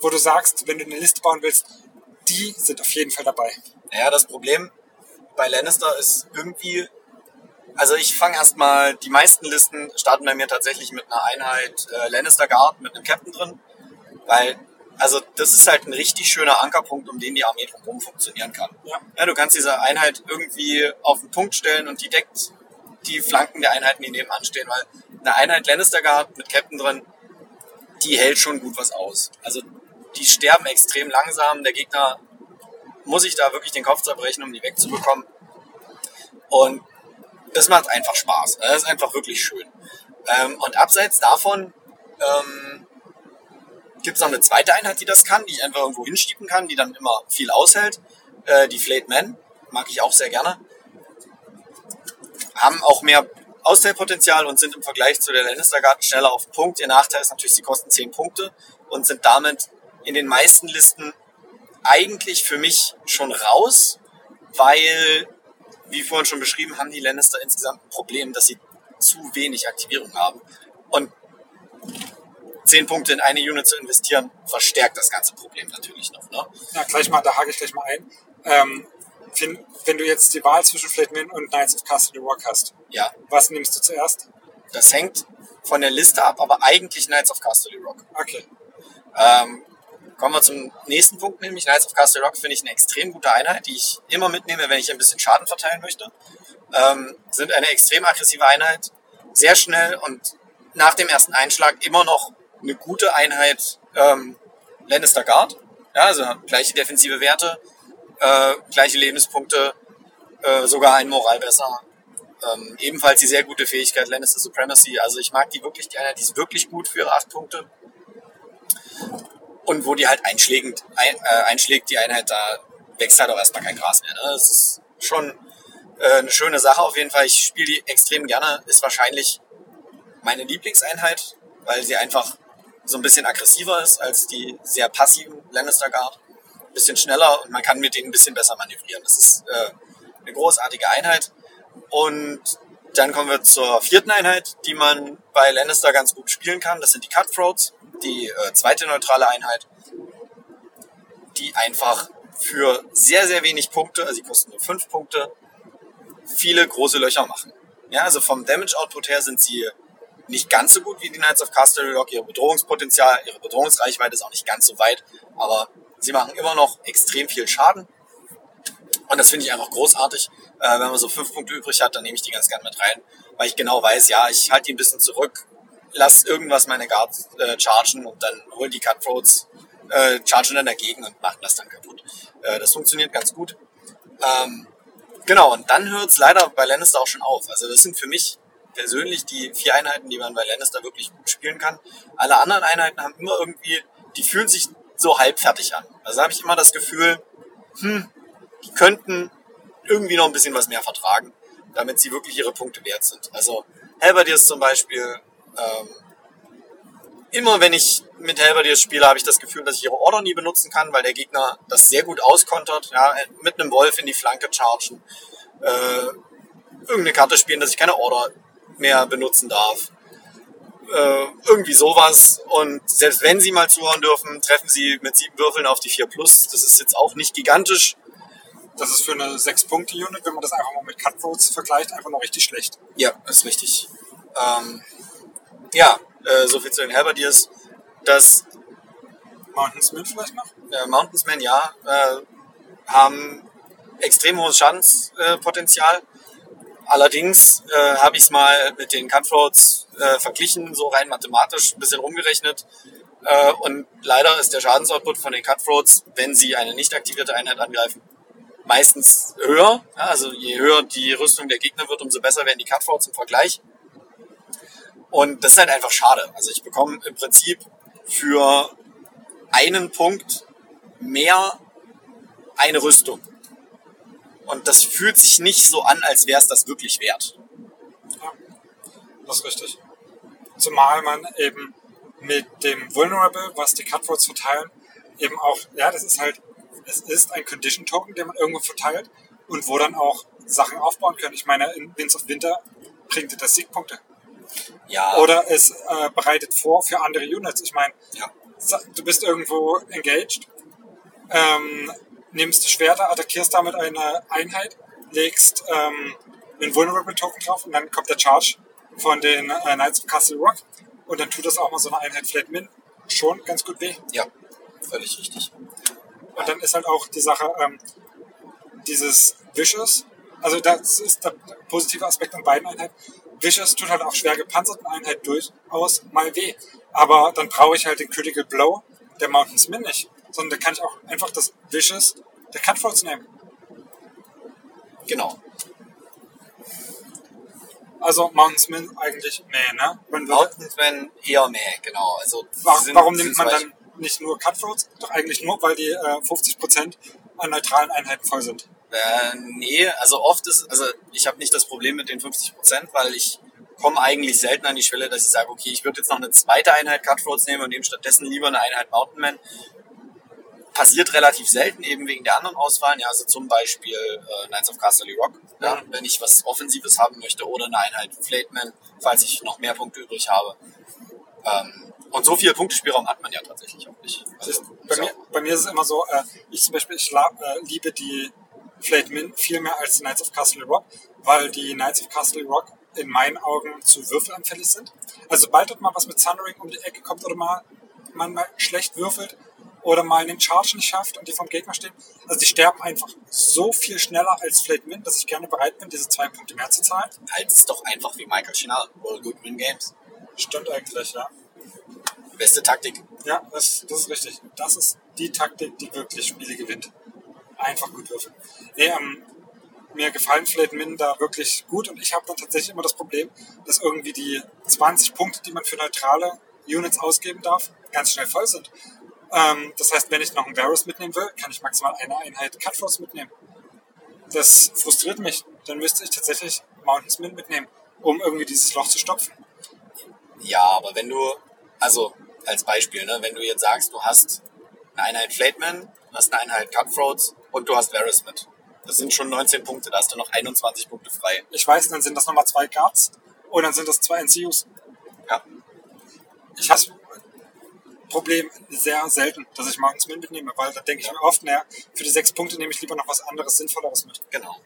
wo du sagst, wenn du eine Liste bauen willst, die sind auf jeden Fall dabei. Naja, das Problem bei Lannister ist irgendwie, also ich fange erstmal, die meisten Listen starten bei mir tatsächlich mit einer Einheit äh, Lannister Guard mit einem Captain drin, weil, also das ist halt ein richtig schöner Ankerpunkt, um den die Armee drumherum funktionieren kann. Ja. Ja, du kannst diese Einheit irgendwie auf den Punkt stellen und die deckt die Flanken der Einheiten, die nebenan stehen, weil eine Einheit Lannister Guard mit Captain drin, die hält schon gut was aus. Also die sterben extrem langsam, der Gegner muss ich da wirklich den Kopf zerbrechen, um die wegzubekommen. Und das macht einfach Spaß. Das ist einfach wirklich schön. Ähm, und abseits davon ähm, gibt es noch eine zweite Einheit, die das kann, die ich einfach irgendwo hinschieben kann, die dann immer viel aushält. Äh, die Flayed Men, mag ich auch sehr gerne. Haben auch mehr Austeilpotenzial und sind im Vergleich zu der Lannister Guard schneller auf Punkt. Ihr Nachteil ist natürlich, sie kosten 10 Punkte und sind damit in den meisten Listen eigentlich für mich schon raus, weil, wie vorhin schon beschrieben, haben die Lannister insgesamt ein Problem, dass sie zu wenig Aktivierung haben. Und 10 Punkte in eine Unit zu investieren, verstärkt das ganze Problem natürlich noch. Ne? Ja, gleich mal, da hake ich gleich mal ein. Ähm, wenn, wenn du jetzt die Wahl zwischen Flatman und Knights of Castle Rock hast, Ja, was nimmst du zuerst? das hängt von der Liste ab, aber eigentlich Knights of Castle Rock. Okay. Ähm, kommen wir zum nächsten Punkt, nämlich Knights of Castle Rock finde ich eine extrem gute Einheit, die ich immer mitnehme, wenn ich ein bisschen Schaden verteilen möchte. Ähm, sind eine extrem aggressive Einheit, sehr schnell und nach dem ersten Einschlag immer noch eine gute Einheit ähm, Lannister Guard. Ja, also gleiche defensive Werte, äh, gleiche Lebenspunkte, äh, sogar ein Moral besser. Ähm, ebenfalls die sehr gute Fähigkeit Lannister Supremacy. Also ich mag die wirklich, die Einheit, die ist wirklich gut für ihre acht Punkte und wo die halt einschlägend, ein, äh, einschlägt, die Einheit, da wächst halt auch erstmal kein Gras mehr. Ne? Das ist schon äh, eine schöne Sache auf jeden Fall. Ich spiele die extrem gerne. Ist wahrscheinlich meine Lieblingseinheit, weil sie einfach so ein bisschen aggressiver ist als die sehr passiven Lannister Guard. Ein bisschen schneller und man kann mit denen ein bisschen besser manövrieren. Das ist äh, eine großartige Einheit. Und dann kommen wir zur vierten Einheit, die man bei Lannister ganz gut spielen kann. Das sind die Cutthroats, die äh, zweite neutrale Einheit, die einfach für sehr, sehr wenig Punkte, also sie kosten nur 5 Punkte, viele große Löcher machen. Ja, also vom Damage Output her sind sie nicht ganz so gut wie die Knights of Casterly Rock. Ihr Bedrohungspotenzial, ihre Bedrohungsreichweite ist auch nicht ganz so weit, aber sie machen immer noch extrem viel Schaden. Und das finde ich einfach großartig. Äh, wenn man so fünf Punkte übrig hat, dann nehme ich die ganz gern mit rein, weil ich genau weiß, ja, ich halte die ein bisschen zurück, lass irgendwas meine Guard äh, chargen und dann hol die Cutthroats, äh, chargen dann dagegen und machen das dann kaputt. Äh, das funktioniert ganz gut. Ähm, genau, und dann hört es leider bei Lannister auch schon auf. Also das sind für mich persönlich die vier Einheiten, die man bei Lannister wirklich gut spielen kann. Alle anderen Einheiten haben immer irgendwie, die fühlen sich so halbfertig an. Also habe ich immer das Gefühl, hm, die könnten irgendwie noch ein bisschen was mehr vertragen, damit sie wirklich ihre Punkte wert sind. Also Halberdiers zum Beispiel, ähm, immer wenn ich mit Halberdiers spiele, habe ich das Gefühl, dass ich ihre Order nie benutzen kann, weil der Gegner das sehr gut auskontert. Ja, mit einem Wolf in die Flanke chargen, äh, irgendeine Karte spielen, dass ich keine Order mehr benutzen darf. Äh, irgendwie sowas. Und selbst wenn sie mal zuhören dürfen, treffen sie mit sieben Würfeln auf die 4 Plus. Das ist jetzt auch nicht gigantisch. Das ist für eine 6-Punkte-Unit, wenn man das einfach mal mit Cutthroats vergleicht, einfach noch richtig schlecht. Ja, ist richtig. Ähm, ja, äh, so viel zu den Halberdiers. Das Mountainsman vielleicht noch? äh, Mountainsmen, ja, äh, haben extrem hohes Schadenspotenzial. Allerdings äh, habe ich es mal mit den Cutthroats äh, verglichen, so rein mathematisch, ein bisschen rumgerechnet. Äh, und leider ist der Schadensoutput von den Cutthroats, wenn sie eine nicht aktivierte Einheit angreifen, meistens höher. Also je höher die Rüstung der Gegner wird, umso besser werden die Cutthroats im Vergleich. Und das ist halt einfach schade. Also ich bekomme im Prinzip für einen Punkt mehr eine Rüstung. Und das fühlt sich nicht so an, als wäre es das wirklich wert. Ja, das ist richtig. Zumal man eben mit dem Vulnerable, was die Cutthroats verteilen, eben auch, ja, das ist halt, es ist ein Condition Token, den man irgendwo verteilt und wo dann auch Sachen aufbauen können. Ich meine, in Winds of Winter bringt das Siegpunkte. Ja, Oder es äh, bereitet vor für andere Units. Ich meine, ja. du bist irgendwo engaged, ähm, nimmst die Schwerter, attackierst damit eine Einheit, legst ähm, einen Vulnerable Token drauf und dann kommt der Charge von den äh, Knights of Castle Rock und dann tut das auch mal so eine Einheit Flat Min schon ganz gut weh. ja, völlig richtig. Und dann ist halt auch die Sache, ähm, dieses Vicious, also das ist der positive Aspekt an beiden Einheiten. Vicious tut halt auch schwer gepanzerten Einheiten durchaus mal weh. Aber dann brauche ich halt den Critical Blow der Mountains Min nicht. Sondern da kann ich auch einfach das Vicious der Cutthroats nehmen. Genau. Also Mountains Min eigentlich meh, ne? Man würde, Mountainsmen eher mehr, genau. Also warum sind nimmt man dann nicht nur Cutthroats? Doch eigentlich nur, weil die äh, 50% an neutralen Einheiten voll sind. Äh, nee, also oft ist, also ich habe nicht das Problem mit den 50 Prozent, weil ich komme eigentlich selten an die Schwelle, dass ich sage, okay, ich würde jetzt noch eine zweite Einheit Cutthroats nehmen und nehme stattdessen lieber eine Einheit Mountain Man. Passiert relativ selten, eben wegen der anderen Auswahlen, ja, also zum Beispiel äh, Knights of Castle Rock, ja, wenn ich was Offensives haben möchte, oder eine Einheit Flateman, falls ich noch mehr Punkte übrig habe. Ähm, und so viel Punktespielraum hat man ja tatsächlich auch nicht. Also, Bei ist mir, bei mir ist es immer so, äh, ich zum Beispiel, ich la- äh, liebe die Flate Min viel mehr als die Knights of Castle Rock, weil die Knights of Castle Rock in meinen Augen zu würfelanfällig sind. Also sobald mal was mit Thundering um die Ecke kommt oder mal man mal schlecht würfelt oder mal einen Charge nicht schafft und die vom Gegner stehen, also die sterben einfach so viel schneller als Flate Min, dass ich gerne bereit bin, diese zwei Punkte mehr zu zahlen. halt es doch einfach wie Michael Chinal, All Good Win Games. Stimmt eigentlich, ja. Beste Taktik. Ja, das, das ist richtig. Das ist die Taktik, die wirklich Spiele gewinnt. Einfach gut würfeln. Nee, ähm, mir gefallen Flat Min da wirklich gut und ich habe dann tatsächlich immer das Problem, dass irgendwie die 20 Punkte, die man für neutrale Units ausgeben darf, ganz schnell voll sind. Ähm, das heißt, wenn ich noch einen Varus mitnehmen will, kann ich maximal eine Einheit Cutthroats mitnehmen. Das frustriert mich. Dann müsste ich tatsächlich Mountains Min mitnehmen, um irgendwie dieses Loch zu stopfen. Ja, aber wenn du, also als Beispiel, ne, wenn du jetzt sagst, du hast eine Einheit Flateman, du hast eine Einheit Cutthroats und du hast Varys mit. Das sind schon 19 Punkte, da hast du noch 21 Punkte frei. Ich weiß, dann sind das nochmal zwei Guards und dann sind das zwei NCUs. Ja. Ich hasse, Problem sehr selten, dass ich morgens mitnehme, weil da denke ich mir oft, naja, für die sechs Punkte nehme ich lieber noch was anderes, Sinnvolleres mit. Genau.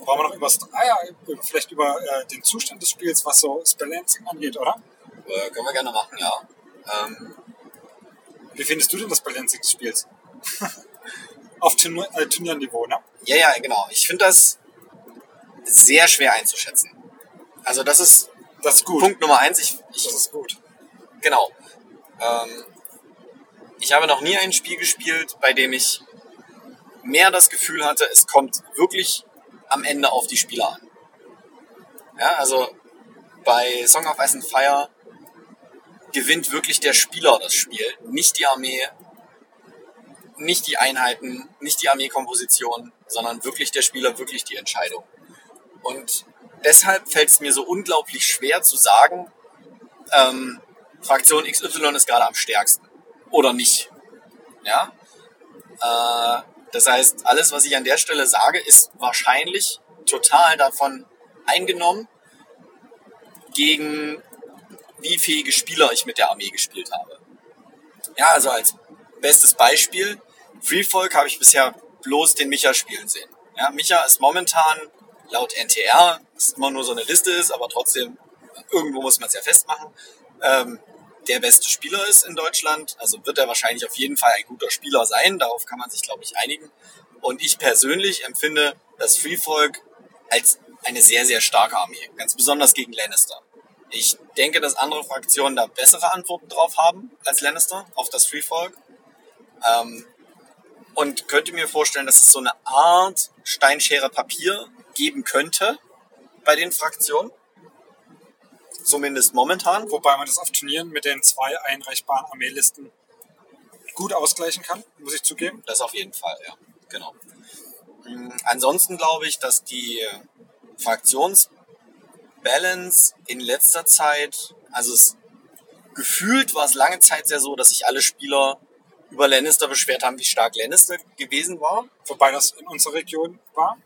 Wollen wir noch über, ah ja, vielleicht über äh, den Zustand des Spiels, was so Balancing angeht, oder? Äh, können wir gerne machen, ja. Ähm, Wie findest du denn das Balancing des Spiels? Auf Turnier, äh, Turnierniveau, ne? ja, ja, genau. Ich finde das sehr schwer einzuschätzen. Also das ist Das ist gut. Punkt Nummer eins. Ich, ich, Das ist gut. Genau. Ähm, ich habe noch nie ein Spiel gespielt, bei dem ich mehr das Gefühl hatte, es kommt wirklich am Ende auf die Spieler an. Ja, also bei Song of Ice and Fire gewinnt wirklich der Spieler das Spiel, nicht die Armee, nicht die Einheiten, nicht die Armeekomposition, sondern wirklich der Spieler, wirklich die Entscheidung. Und deshalb fällt es mir so unglaublich schwer zu sagen, ähm, Fraktion XY ist gerade am stärksten oder nicht. Ja? Äh, das heißt, alles, was ich an der Stelle sage, ist wahrscheinlich total davon eingenommen, gegen wie fähige Spieler ich mit der Armee gespielt habe. Ja, also als bestes Beispiel, Freefolk habe ich bisher bloß den Micha spielen sehen. Ja, Micha ist momentan laut NTR, das immer nur so eine Liste ist, aber trotzdem, irgendwo muss man es ja festmachen, ähm, der beste Spieler ist in Deutschland. Also wird er wahrscheinlich auf jeden Fall ein guter Spieler sein. Darauf kann man sich, glaube ich, einigen. Und ich persönlich empfinde das Freefolk als eine sehr, sehr starke Armee. Ganz besonders gegen Lannister. Ich denke, dass andere Fraktionen da bessere Antworten drauf haben als Lannister auf das Freefolk. Ähm, und könnte mir vorstellen, dass es so eine Art Steinschere Papier geben könnte bei den Fraktionen. Zumindest momentan. Wobei man das auf Turnieren mit den zwei einreichbaren Armeelisten gut ausgleichen kann, muss ich zugeben. Das auf jeden Fall, ja. Genau. Mm, Ansonsten glaube ich, dass die Fraktionsbalance in letzter Zeit, also es, gefühlt war es lange Zeit sehr so, dass sich alle Spieler über Lannister beschwert haben, wie stark Lannister gewesen war. Wobei das in unserer Region war.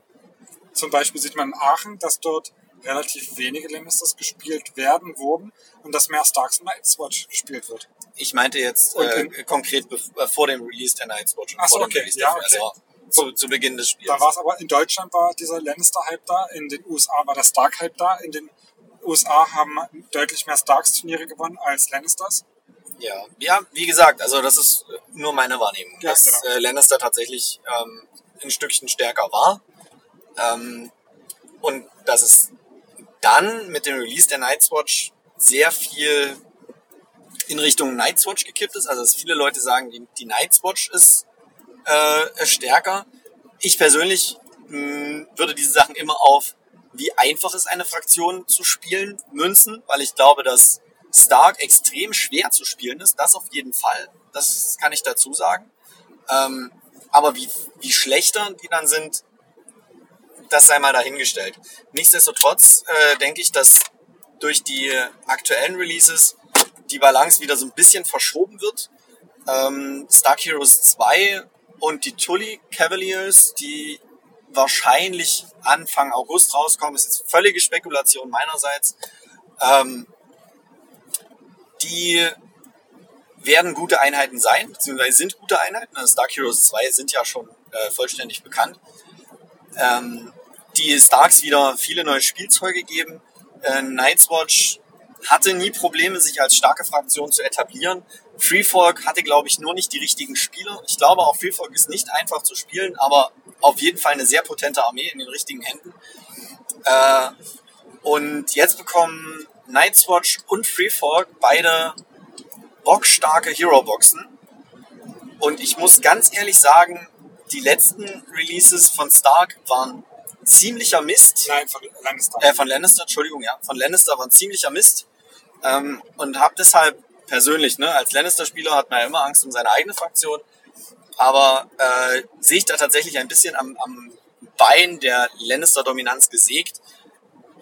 Zum Beispiel sieht man in Aachen, dass dort relativ wenige Lannisters gespielt werden wurden und dass mehr Starks und Night's Watch gespielt wird. Ich meinte jetzt äh, konkret äh, vor dem Release der Night's Watch und Ach so, vor dem okay. Release Ja, okay. also zu, zu Beginn des Spiels. Da war es aber, in Deutschland war dieser Lannister-Hype da, in den USA war der Stark-Hype da, in den USA haben deutlich mehr Starks-Turniere gewonnen als Lannisters. Ja, ja, wie gesagt, also das ist äh, nur meine Wahrnehmung, Ja, dass genau. äh, Lannister tatsächlich ähm, ein Stückchen stärker war. Ähm, und dass es dann mit dem Release der Night's Watch sehr viel in Richtung Night's Watch gekippt ist. Also dass viele Leute sagen, die, die Night's Watch ist äh, stärker. Ich persönlich mh, würde diese Sachen immer auf, wie einfach ist eine Fraktion zu spielen, münzen, weil ich glaube, dass Stark extrem schwer zu spielen ist. Das auf jeden Fall. Das kann ich dazu sagen. Ähm, aber wie, wie schlechter die dann sind, das sei mal dahingestellt. Nichtsdestotrotz äh, denke ich, dass durch die aktuellen Releases die Balance wieder so ein bisschen verschoben wird. Ähm, Stark Heroes 2 und die Tully Cavaliers, die wahrscheinlich Anfang August rauskommen, ist jetzt völlige Spekulation meinerseits. Ähm, die werden gute Einheiten sein, beziehungsweise sind gute Einheiten. Also Stark Heroes 2 sind ja schon äh, vollständig bekannt. Ähm, die Starks wieder viele neue Spielzeuge geben. Äh, Night's Watch hatte nie Probleme, sich als starke Fraktion zu etablieren. Freefolk hatte, glaube ich, nur nicht die richtigen Spieler. Ich glaube, auch Freefolk ist nicht einfach zu spielen, aber auf jeden Fall eine sehr potente Armee in den richtigen Händen. Äh, und jetzt bekommen Night's Watch und Freefolk beide bockstarke Hero-Boxen. Und ich muss ganz ehrlich sagen, die letzten Releases von Stark waren ziemlicher Mist. Nein, von Lannister. Äh, von Lannister, Entschuldigung, ja. Von Lannister waren ziemlicher Mist. Ähm, und habe deshalb persönlich, ne, als Lannister-Spieler hat man ja immer Angst um seine eigene Fraktion. Aber äh, sehe ich da tatsächlich ein bisschen am, am Bein der Lannister-Dominanz gesägt.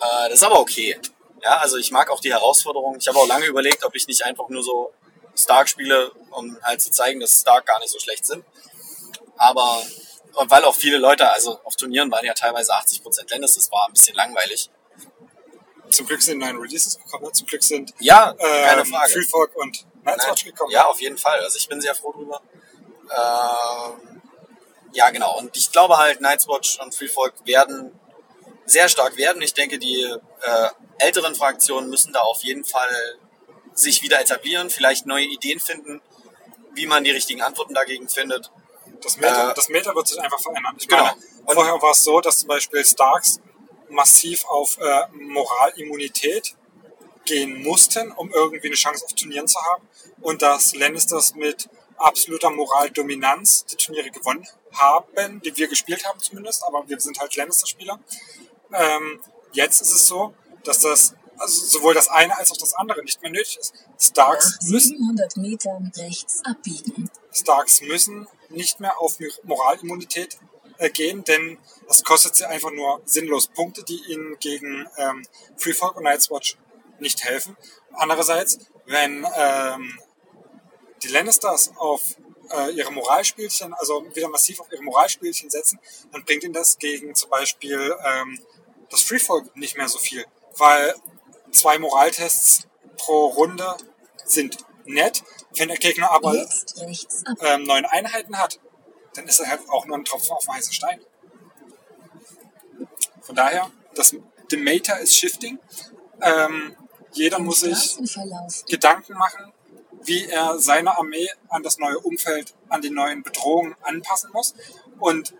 Äh, das ist aber okay. Ja, also ich mag auch die Herausforderung. Ich habe auch lange überlegt, ob ich nicht einfach nur so Stark spiele, um halt zu zeigen, dass Stark gar nicht so schlecht sind. Aber und weil auch viele Leute, also auf Turnieren waren ja teilweise 80% Lannister, das war ein bisschen langweilig. zum Glück sind neue Releases gekommen, ne? zum Glück sind Ja, keine ähm, Frage. Free Folk und Nightwatch gekommen. Ja, auf jeden Fall. Also ich bin sehr froh drüber. Ähm, ja, genau. Und ich glaube halt, Night's Watch und Free Folk werden sehr stark werden. Ich denke, die äh, älteren Fraktionen müssen da auf jeden Fall sich wieder etablieren, vielleicht neue Ideen finden, wie man die richtigen Antworten dagegen findet. Das Meta, Äh, das Meta wird sich einfach verändern. Ich Genau. meine, vorher war es so, dass zum Beispiel Starks massiv auf äh, Moralimmunität gehen mussten, um irgendwie eine Chance auf Turnieren zu haben. Und dass Lannisters mit absoluter Moraldominanz die Turniere gewonnen haben, die wir gespielt haben zumindest, aber wir sind halt Lannister-Spieler. Ähm, jetzt ist es so, dass das also sowohl das eine als auch das andere nicht mehr nötig ist. Starks Nach müssen 700 Metern rechts abbiegen. Starks müssen nicht mehr auf Moralimmunität äh, gehen, denn das kostet sie einfach nur sinnlos Punkte, die ihnen gegen ähm, Freefolk und Night's Watch nicht helfen. Andererseits, wenn ähm, die Lannisters auf äh, ihre Moralspielchen, also wieder massiv auf ihre Moralspielchen setzen, dann bringt ihnen das gegen zum Beispiel ähm, das Freefolk nicht mehr so viel, weil zwei Moraltests pro Runde sind nett. Wenn der Gegner aber ähm, neun Einheiten hat, dann ist er halt auch nur ein Tropfen auf den heißen Stein. Von daher, das Demeter ist shifting. Ähm, jeder Im muss sich Gedanken machen, wie er seine Armee an das neue Umfeld, an die neuen Bedrohungen anpassen muss. Und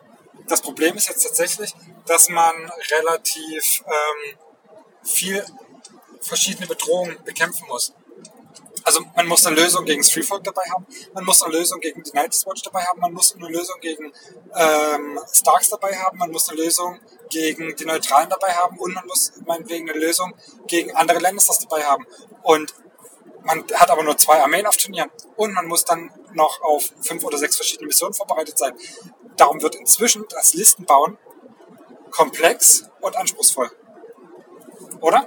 das Problem ist jetzt tatsächlich, dass man relativ ähm, viel verschiedene Bedrohungen bekämpfen muss. Also man muss eine Lösung gegen Streetfolk dabei haben, man muss eine Lösung gegen die Night's Watch dabei haben, man muss eine Lösung gegen ähm, Starks dabei haben, man muss eine Lösung gegen die Neutralen dabei haben und man muss meinetwegen eine Lösung gegen andere Lannisters dabei haben. Und man hat aber nur zwei Armeen auf Turnieren und man muss dann noch auf fünf oder sechs verschiedene Missionen vorbereitet sein. Darum wird inzwischen das Listenbauen komplex und anspruchsvoll. Oder?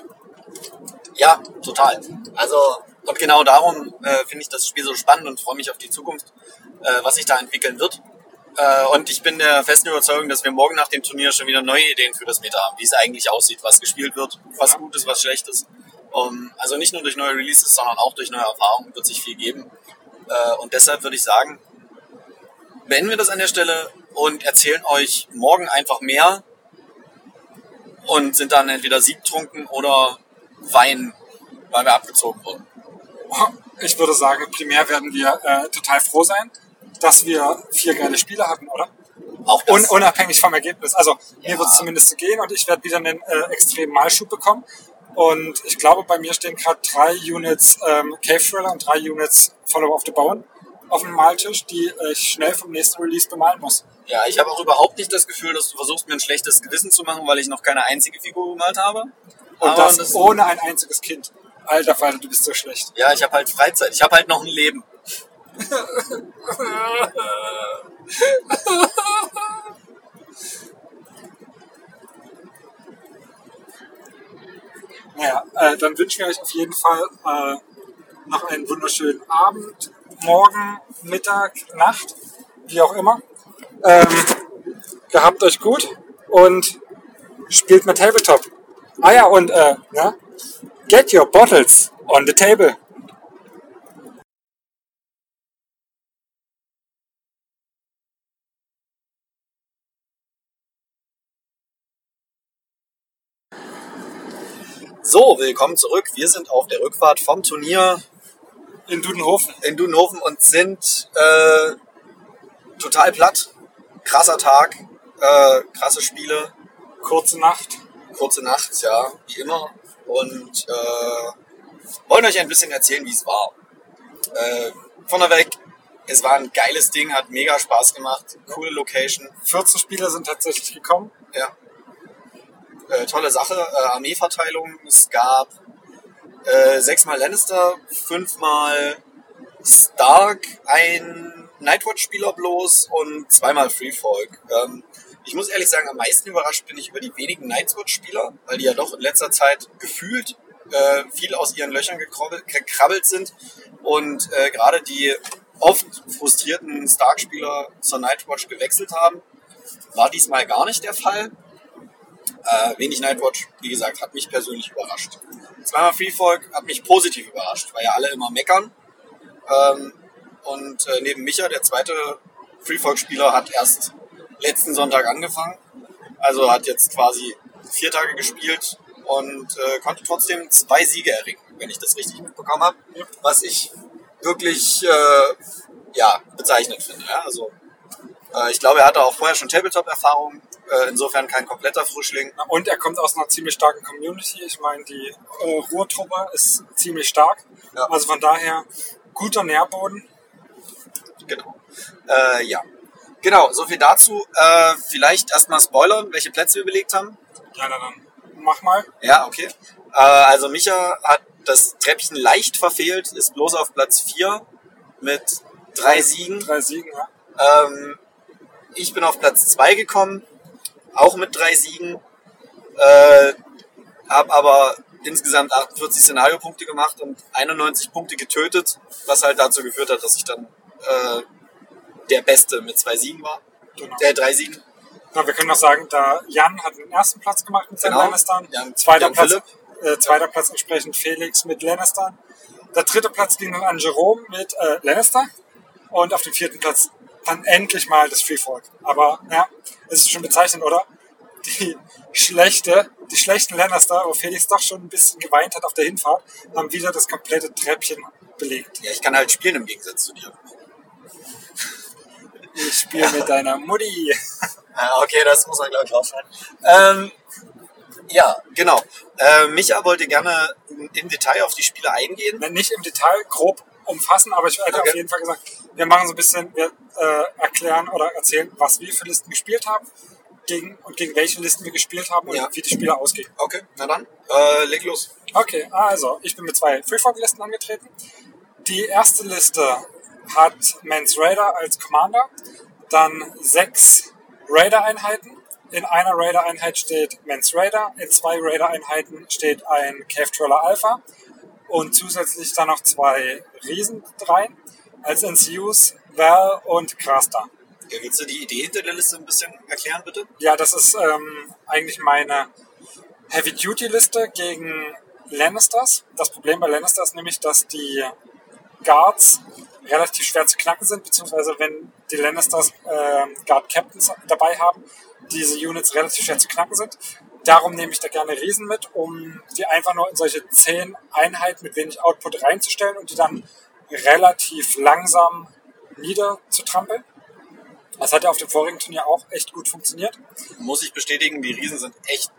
Ja, total. Also, und genau darum äh, finde ich das Spiel so spannend und freue mich auf die Zukunft, äh, was sich da entwickeln wird. Äh, und ich bin der festen Überzeugung, dass wir morgen nach dem Turnier schon wieder neue Ideen für das Meta haben, wie es eigentlich aussieht, was gespielt wird, was gut ist, was schlecht ist. Um, also nicht nur durch neue Releases, sondern auch durch neue Erfahrungen wird sich viel geben. Äh, und deshalb würde ich sagen, beenden wir das an der Stelle und erzählen euch morgen einfach mehr und sind dann entweder siegtrunken oder weinen, weil wir abgezogen wurden. Ich würde sagen, primär werden wir äh, total froh sein, dass wir vier geile Spiele hatten, oder? Auch das, Un unabhängig vom Ergebnis. Also mir Ja. wird es zumindest so gehen und ich werde wieder einen äh, extremen Malschub bekommen. Und ich glaube, bei mir stehen gerade drei Units ähm, Cave Thriller und drei Units Follow of the Bone auf dem Maltisch, die äh, ich schnell vom nächsten Release bemalen muss. ja, ich habe auch überhaupt nicht das Gefühl, dass du versuchst, mir ein schlechtes Gewissen zu machen, weil ich noch keine einzige Figur gemalt habe. Und Aber das, ohne ein einziges Kind. Alter Falter, du bist so schlecht. Ja, ich habe halt Freizeit. Ich habe halt noch ein Leben. Naja, äh, dann wünschen wir euch auf jeden Fall äh, noch einen wunderschönen Abend, Morgen, Mittag, Nacht, wie auch immer. Ähm, gehabt euch gut und spielt mit Tabletop. Ah ja, und äh, ja, get your bottles on the table. So, willkommen zurück. Wir sind auf der Rückfahrt vom Turnier In Dudenhofen. in Dudenhofen und sind äh, total platt. Krasser Tag, äh, krasse Spiele, Kurze Nacht. kurze Nacht, ja, wie immer. Und äh, wollen euch ein bisschen erzählen, wie es war. Äh, vorneweg, es war ein geiles Ding, hat mega Spaß gemacht, coole Location, 14 Spieler sind tatsächlich gekommen. ja. Äh, tolle Sache, äh, Armeeverteilung, es gab äh, sechsmal Lannister, fünfmal Stark, ein Nightwatch-Spieler bloß und zweimal Freefolk. Ähm, ich muss ehrlich sagen, am meisten überrascht bin ich über die wenigen Nightwatch-Spieler, weil die ja doch in letzter Zeit gefühlt äh, viel aus ihren Löchern gekrabbelt, sind und äh, gerade die oft frustrierten Stark-Spieler zur Nightwatch gewechselt haben. War diesmal gar nicht der Fall. Äh, wenig Nightwatch, wie gesagt, hat mich persönlich überrascht. Zweimal Free Folk hat mich positiv überrascht, weil ja alle immer meckern. Ähm, und äh, neben Micha, der zweite Free Folk-Spieler, hat erst letzten Sonntag angefangen. Also hat jetzt quasi vier Tage gespielt und äh, konnte trotzdem zwei Siege erringen, wenn ich das richtig mitbekommen habe. Was ich wirklich äh, ja, bezeichnend finde. Ja? Also, äh, ich glaube, er hatte auch vorher schon Tabletop-Erfahrung. Äh, insofern kein kompletter Frischling. Und er kommt aus einer ziemlich starken Community. Ich meine, die äh, Ruhrtruppe ist ziemlich stark. Ja. Also von daher guter Nährboden. Genau. Äh, ja. Genau, so viel dazu. Äh, vielleicht erstmal spoilern, welche Plätze wir belegt haben. Ja, na dann mach mal. Ja, okay. Äh, also Micha hat das Treppchen leicht verfehlt, ist bloß auf Platz 4 mit drei Siegen. Drei Siegen, ja. Ähm, ich bin auf Platz 2 gekommen, auch mit drei Siegen. Äh, habe aber insgesamt 48 Szenariopunkte gemacht und 91 Punkte getötet, was halt dazu geführt hat, dass ich dann äh, der Beste mit zwei Siegen war. Genau. Der drei Siegen. Na, wir können noch sagen, da Jan hat den ersten Platz gemacht mit seinen Genau. Lannistern. Jan- zweiter, Jan Platz, äh, zweiter Platz entsprechend Felix mit Lannister. Der dritte Platz ging dann an Jerome mit äh, Lannister. Und auf dem vierten Platz dann endlich mal das Free Folk. Aber ja, es ist schon bezeichnend, oder? Die schlechte, die schlechten Lannister, wo Felix doch schon ein bisschen geweint hat auf der Hinfahrt, haben wieder das komplette Treppchen belegt. Ja, ich kann halt spielen im Gegensatz zu dir. Ich spiele mit deiner Mutti. Ah, okay, das muss man glaube ich aufhören. Ähm, ja, genau. Äh, Micha wollte gerne im Detail auf die Spiele eingehen. nicht im Detail grob umfassen, aber ich hätte Okay. auf jeden Fall gesagt, wir machen so ein bisschen, wir äh, erklären oder erzählen, was wir für Listen gespielt haben gegen, und gegen welche Listen wir gespielt haben und Ja. wie die Spiele ausgehen. Okay, na dann, äh, leg los. Okay, also ich bin mit zwei Freeform-Listen angetreten. Die erste Liste hat Mans Raider als Commander, dann sechs Raider-Einheiten. In einer Raider-Einheit steht Mans Raider, in zwei Raider-Einheiten steht ein Cave Troller Alpha und zusätzlich dann noch zwei Riesen rein als NCUs, Val und Krasta. Ja, willst du die Idee hinter der Liste ein bisschen erklären, bitte? Ja, das ist ähm, eigentlich meine Heavy-Duty-Liste gegen Lannisters. Das Problem bei Lannisters ist nämlich, dass die Guards relativ schwer zu knacken sind, beziehungsweise wenn die Lannisters ähm, Guard Captains dabei haben, diese Units relativ schwer zu knacken sind. Darum nehme ich da gerne Riesen mit, um die einfach nur in solche zehn Einheiten mit wenig Output reinzustellen und die dann relativ langsam niederzutrampeln. Das hat ja auf dem vorigen Turnier auch echt gut funktioniert. Muss ich bestätigen, die Riesen sind echt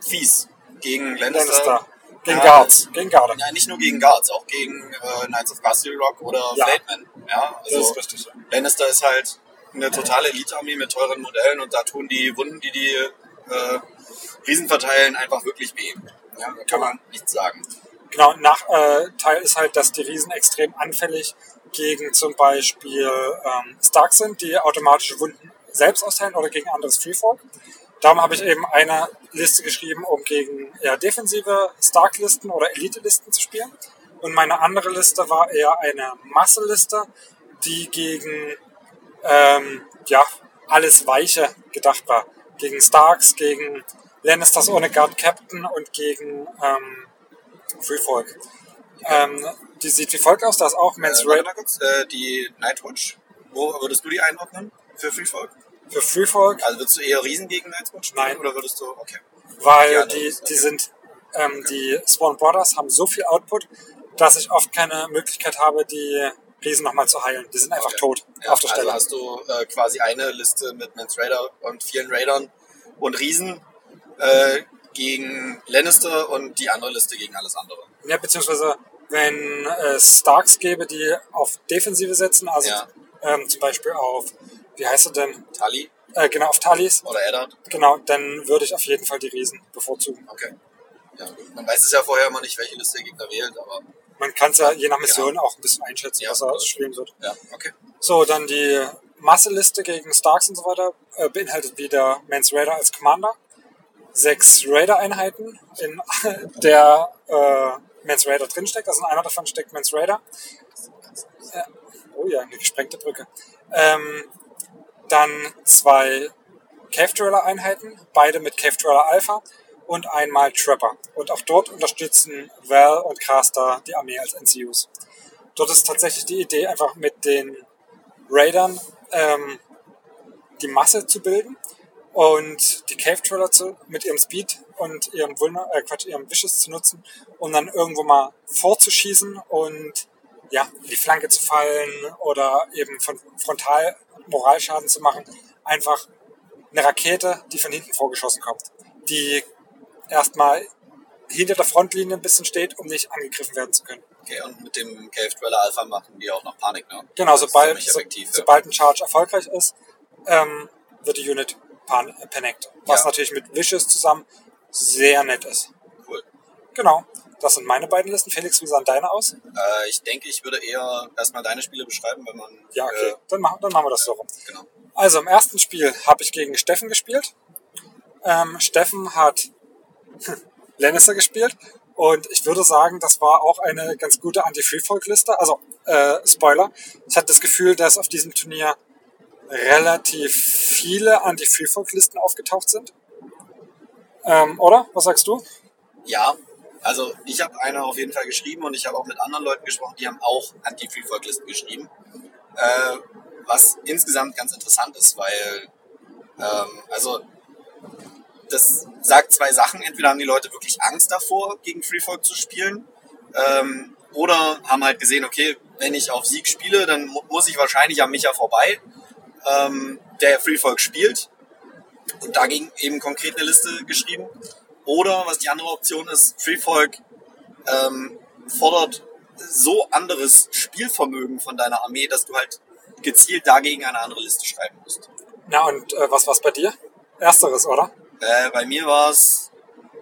fies gegen Lannister. Lannister. Gegen Ja, Guards. Gegen Garde. Ja, nicht nur gegen Guards, auch gegen äh, Knights of Castle Rock oder Ja. Flatemen. Ja, Das also ist richtig. Lannister ist halt eine totale Elite-Armee mit teuren Modellen und da tun die Wunden, die die äh, Riesen verteilen, einfach wirklich weh. Ja, da kann man nichts sagen. Genau, Nachteil äh, ist halt, dass die Riesen extrem anfällig gegen zum Beispiel ähm, Stark sind, die automatische Wunden selbst austeilen oder gegen anderes Freefolk. Darum habe ich eben eine Liste geschrieben, um gegen eher defensive Stark-Listen oder Elite-Listen zu spielen. Und meine andere Liste war eher eine Masse-Liste, die gegen ähm, ja, alles Weiche gedacht war. Gegen Starks, gegen Lannisters ohne Guard Captain und gegen ähm, Freefolk. Ähm, die sieht wie folgt aus, da ist auch Mans Äh, kurz, äh, die Nightwatch, wo würdest du die einordnen für Free Folk? Für Freefolk, Also würdest du eher Riesen gegen Nightwatch spielen Nein. oder würdest du, okay. Weil andere die, die okay. sind, ähm, die Spawn Brothers haben so viel Output, dass ich oft keine Möglichkeit habe, die Riesen nochmal zu heilen. Die sind einfach Okay. tot Ja, auf der also Stelle. hast du äh, quasi eine Liste mit Mans Raider und vielen Raidern und Riesen äh, gegen Lannister und die andere Liste gegen alles andere. Ja, beziehungsweise wenn es Starks gäbe, die auf Defensive setzen, also Ja. ähm, zum Beispiel auf, wie heißt er denn? Tully Äh, genau, auf Talis, oder Eddard? genau, dann würde ich auf jeden Fall die Riesen bevorzugen. Okay. Ja, gut. Man weiß es ja vorher immer nicht, welche Liste der Gegner wählt, aber Man kann es ja je nach Mission auch ein bisschen einschätzen, Genau. Ja. was er spielen wird. ja, okay. So, dann die Masseliste gegen Starks und so weiter äh, beinhaltet wieder Mans Raider als Commander. Sechs Raider-Einheiten, in der äh, Mans Raider drinsteckt. Also in einer davon steckt Mans Raider. Äh, oh ja, eine gesprengte Brücke. Ähm, dann zwei Cave Dweller Einheiten, beide mit Cave Dweller Alpha und einmal Trapper. Und auch dort unterstützen Val und Caster die Armee als NCUs. Dort ist tatsächlich die Idee, einfach mit den Raidern ähm, die Masse zu bilden und die Cave Dweller mit ihrem Speed und ihrem Vulner, äh Quatsch, ihrem Vicious zu nutzen, um dann irgendwo mal vorzuschießen und ja, in die Flanke zu fallen oder eben von frontal Moralschaden zu machen. Einfach eine Rakete, die von hinten vorgeschossen kommt, die erstmal hinter der Frontlinie ein bisschen steht, um nicht angegriffen werden zu können. Okay, und mit dem Cave Dweller Alpha machen die auch noch Panik, ne? Genau, sobald, so, effektiv, ja. sobald ein Charge erfolgreich ist, ähm, wird die Unit pan äh, panicked. Was Ja. natürlich mit Vicious zusammen sehr nett ist. Cool. Genau. Das sind meine beiden Listen. Felix, wie sahen deine aus? Äh, ich denke, ich würde eher erstmal deine Spiele beschreiben, wenn man. Ja, okay. Äh, Dann, machen, dann machen wir das so rum. genau. Also im ersten Spiel habe ich gegen Steffen gespielt. Ähm, Steffen hat Lannister gespielt und ich würde sagen, das war auch eine ganz gute Anti-Free-Folk-Liste. Also, äh, Spoiler, ich hatte das Gefühl, dass auf diesem Turnier relativ viele Anti-Free-Folk-Listen aufgetaucht sind. Ähm, oder? Was sagst du? Ja, also ich habe eine auf jeden Fall geschrieben und ich habe auch mit anderen Leuten gesprochen, die haben auch Anti-Free-Folk-Listen geschrieben. Äh, was insgesamt ganz interessant ist, weil ähm, also das sagt zwei Sachen. Entweder haben die Leute wirklich Angst davor, gegen Free-Folk zu spielen, ähm, oder haben halt gesehen, okay, wenn ich auf Sieg spiele, dann mu muss ich wahrscheinlich an Micha vorbei, ähm, der Free-Folk spielt und dagegen eben konkret eine Liste geschrieben. Oder was die andere Option ist, Freefolk ähm, fordert so anderes Spielvermögen von deiner Armee, dass du halt gezielt dagegen eine andere Liste schreiben musst. Na und äh, was war's bei dir? Ersteres, oder? Äh, bei mir war es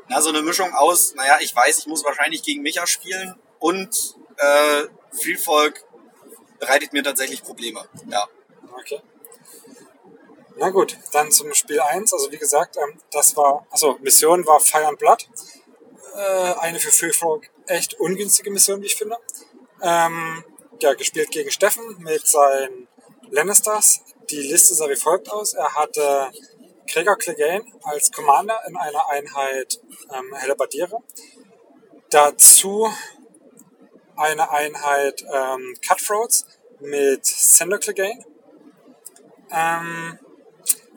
na, so eine Mischung aus, naja, ich weiß, ich muss wahrscheinlich gegen Micha spielen und äh, Freefolk bereitet mir tatsächlich Probleme. Ja. Okay. Na gut, dann zum Spiel 1. Also wie gesagt, ähm, das war, also Mission war Fire and Blood. Äh, eine für Free Folk echt ungünstige Mission, wie ich finde. Ähm, ja, gespielt gegen Steffen mit seinen Lannisters. Die Liste sah wie folgt aus. Er hatte Gregor Clegane als Commander in einer Einheit ähm, Hellebardiere. Dazu eine Einheit ähm, Cutthroats mit Sender Clegane. Ähm,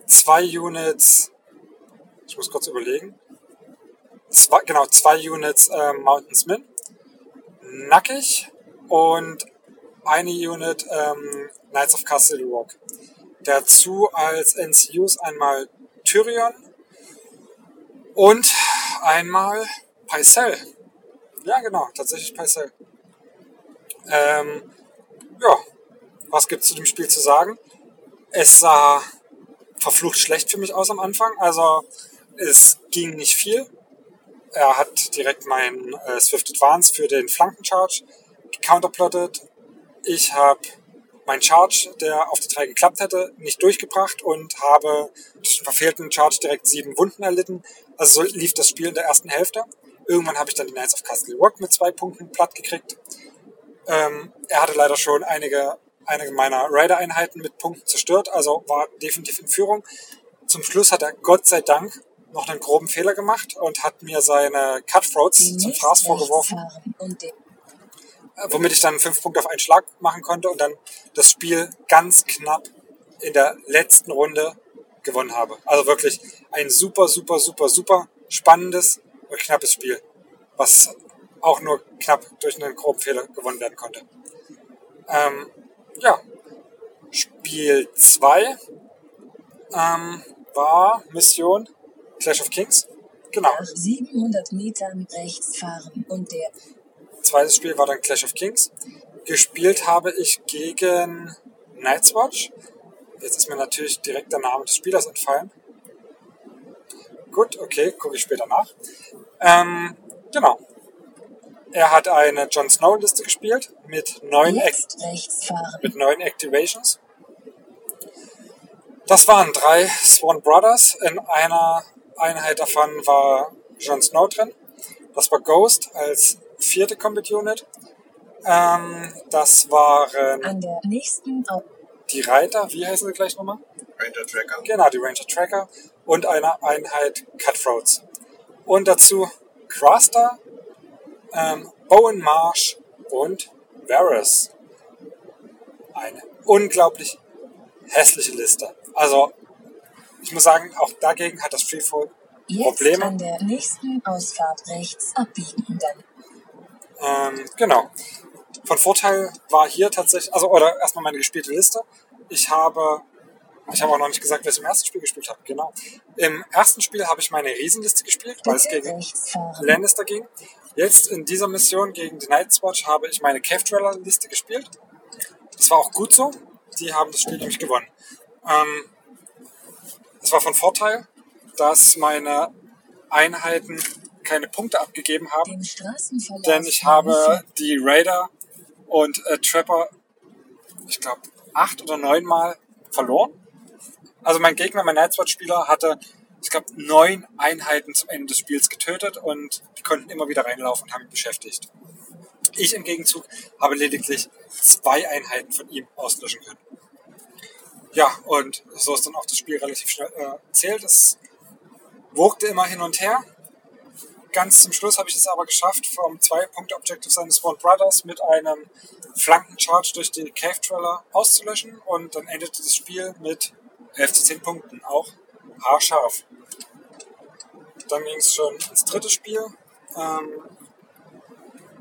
zwei Units, ich muss kurz überlegen. Zwei, genau, zwei Units ähm, Mountains Min, nackig und eine Unit ähm, Knights of Castle Rock. Dazu als NCUs einmal Tyrion und einmal Pycelle. Ja, genau, tatsächlich Pycelle. Ähm, ja, was gibt's zu dem Spiel zu sagen? Es sah verflucht schlecht für mich aus am Anfang. Also es ging nicht viel. Er hat direkt mein äh, Swift Advance für den Flankencharge counterplottet. Ich habe meinen Charge, der auf die drei geklappt hätte, nicht durchgebracht und habe durch den verfehlten Charge direkt sieben Wunden erlitten. Also so lief das Spiel in der ersten Hälfte. Irgendwann habe ich dann die Knights of Castle Rock mit zwei Punkten platt gekriegt. Ähm, er hatte leider schon einige, einige meiner Raider-Einheiten mit Punkten zerstört, also war definitiv in Führung. Zum Schluss hat er Gott sei Dank noch einen groben Fehler gemacht und hat mir seine Cutthroats zum Fraß vorgeworfen, äh, womit ich dann fünf Punkte auf einen Schlag machen konnte und dann das Spiel ganz knapp in der letzten Runde gewonnen habe. Also wirklich ein super, super, super, super spannendes und knappes Spiel, was auch nur knapp durch einen groben Fehler gewonnen werden konnte. Ähm, ja, Spiel 2 ähm, war Mission Clash of Kings. Genau. nach 700 Metern rechts fahren und der Zweites Spiel war dann Clash of Kings. Gespielt habe ich gegen Night's Watch. Jetzt ist mir natürlich direkt der Name des Spielers entfallen. Gut, okay, gucke ich später nach. Ähm, genau. Er hat eine Jon Snow Liste gespielt mit neun, Act mit neun Activations. Das waren drei Swan Brothers. In einer Einheit davon war Jon Snow drin. Das war Ghost als vierte Combat Unit. Ähm, das waren An der nächsten Au die Reiter. Wie heißen sie gleich nochmal? Ranger Tracker. Genau, die Ranger Tracker und eine Einheit Cutthroats. Und dazu Craster, ähm, Bowen Marsh und Varus. Eine unglaublich hässliche Liste. Also, ich muss sagen, auch dagegen hat das Freefall Jetzt Probleme. an der nächsten Ausfahrt rechts abbiegen. Dann Ähm, genau. Von Vorteil war hier tatsächlich, also oder erstmal meine gespielte Liste. Ich habe, ich habe auch noch nicht gesagt, was ich im ersten Spiel gespielt habe. Genau. Im ersten Spiel habe ich meine Riesenliste gespielt, weil es gegen. Lannister ging. Jetzt in dieser Mission gegen die Night's Watch habe ich meine Cave Dweller Liste gespielt. Das war auch gut so. Die haben das Spiel nämlich gewonnen. Ähm, es war von Vorteil, dass meine Einheiten keine Punkte abgegeben haben. Denn ich habe die Raider und äh, Trapper, ich glaube, acht oder neunmal verloren. Also mein Gegner, mein Nightwatch-Spieler, hatte, ich glaube, neun Einheiten zum Ende des Spiels getötet und die konnten immer wieder reinlaufen und haben ihn beschäftigt. Ich im Gegenzug habe lediglich zwei Einheiten von ihm auslöschen können. Ja, und so ist dann auch das Spiel relativ schnell äh, erzählt. Es wogte immer hin und her ganz zum Schluss habe ich es aber geschafft, vom Zwei-Punkte-Objective seines Sworn Brothers mit einem Flankencharge durch die Cave Dweller auszulöschen und dann endete das Spiel mit 11 zu 10 Punkten, auch haarscharf. Dann ging es schon ins dritte Spiel, ähm,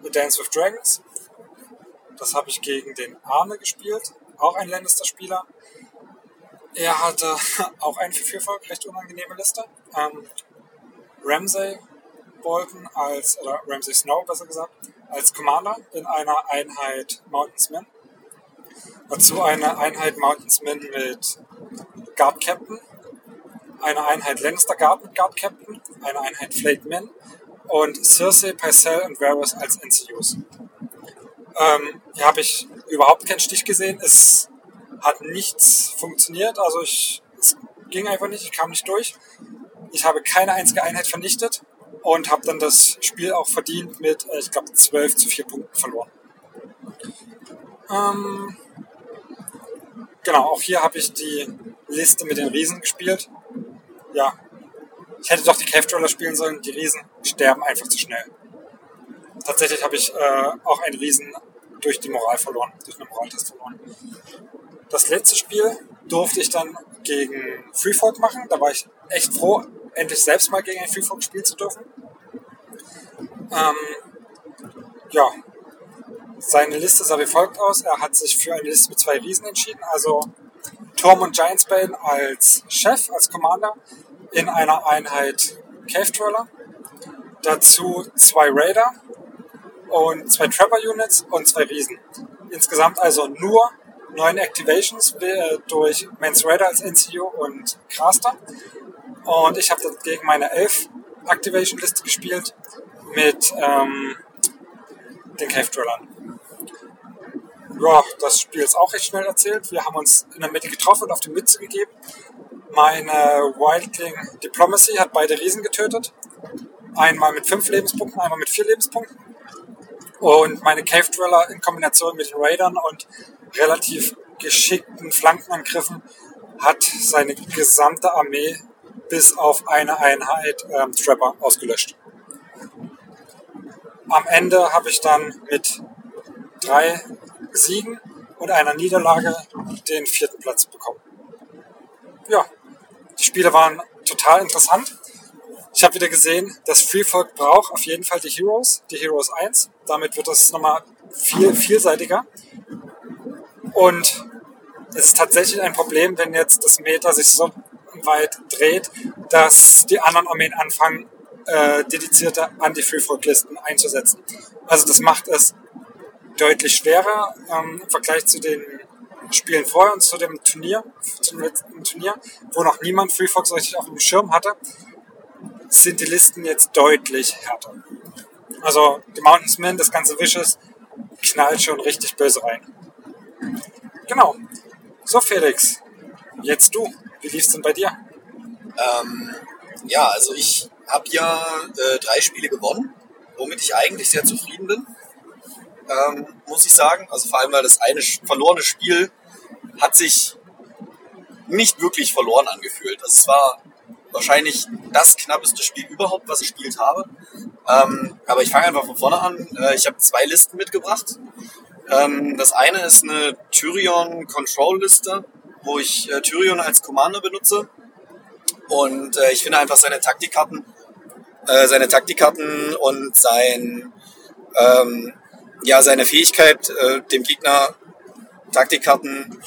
The Dance with Dragons. Das habe ich gegen den Arne gespielt, auch ein Lannister-Spieler. Er hatte auch einen für Vierfolg, recht unangenehme Liste. Ähm, Ramsay Bolton als, oder Ramsay Snow besser gesagt, als Commander in einer Einheit Mountainsmen. Dazu eine Einheit Mountainsmen mit Guard Captain, eine Einheit Lannister Guard Guard Captain, eine Einheit Flayed Men und Cersei, Pycelle und Varys als NCUs. Ähm, hier habe ich überhaupt keinen Stich gesehen. Es hat nichts funktioniert, also ich, es ging einfach nicht, ich kam nicht durch. Ich habe keine einzige Einheit vernichtet und habe dann das Spiel auch verdient mit, äh, ich glaube, 12 zu 4 Punkten verloren. Ähm, genau, auch hier habe ich die Liste mit den Riesen gespielt. Ja, ich hätte doch die Cave Dweller spielen sollen. Die Riesen sterben einfach zu schnell. Tatsächlich habe ich äh, auch einen Riesen durch die Moral verloren, durch einen Moraltest verloren. Das letzte Spiel durfte ich dann gegen Freefolk machen. Da war ich echt froh, endlich selbst mal gegen ein Freefolk spielen zu dürfen. Ähm, ja, seine Liste sah wie folgt aus. Er hat sich für eine Liste mit zwei Riesen entschieden. Also Tormund Giantsbane als Chef, als Commander in einer Einheit Cave Dweller. Dazu zwei Raider und zwei Trapper Units und zwei Riesen. Insgesamt also nur neun Activations äh, durch Mans Raider als NCU und Craster. Und ich habe dann gegen meine elf Activation Liste gespielt mit ähm, den Cave Dwellern. Ja, das Spiel ist auch recht schnell erzählt. Wir haben uns in der Mitte getroffen und auf die Mütze gegeben. Meine Wildling Diplomacy hat beide Riesen getötet. Einmal mit fünf Lebenspunkten, einmal mit vier Lebenspunkten. Und meine Cave Dweller in Kombination mit den Raidern und relativ geschickten Flankenangriffen hat seine gesamte Armee bis auf eine Einheit ähm, Trapper ausgelöscht. Am Ende habe ich dann mit drei Siegen und einer Niederlage den vierten Platz bekommen. Ja, die Spiele waren total interessant. Ich habe wieder gesehen, das Freefolk braucht auf jeden Fall die Heroes, die Heroes 1. Damit wird es nochmal viel vielseitiger. Und es ist tatsächlich ein Problem, wenn jetzt das Meta sich so weit dreht, dass die anderen Armeen anfangen, äh, dedizierte Anti-Freefolk-Listen einzusetzen. Also das macht es deutlich schwerer ähm, im Vergleich zu den Spielen vorher und zu dem Turnier, zum letzten Turnier, wo noch niemand Freefolk so richtig auf dem Schirm hatte, sind die Listen jetzt deutlich härter. Also die Mountainsmen, das ganze Wishes, knallt schon richtig böse rein. Genau. So Felix, jetzt du. Wie lief's denn bei dir? Ähm, ja, also ich habe ja äh, drei Spiele gewonnen, womit ich eigentlich sehr zufrieden bin. Ähm, muss ich sagen. Also vor allem, weil das eine verlorene Spiel hat sich nicht wirklich verloren angefühlt. Also es war wahrscheinlich das knappeste Spiel überhaupt, was ich gespielt habe. Ähm, aber ich fange einfach von vorne an. Äh, ich habe zwei Listen mitgebracht. Ähm, das eine ist eine Tyrion Control Liste, wo ich äh, Tyrion als Commander benutze. Und äh, ich finde einfach seine Taktikkarten, äh, seine Taktikkarten und sein, ähm, ja, seine Fähigkeit, äh, dem Gegner Taktikkarten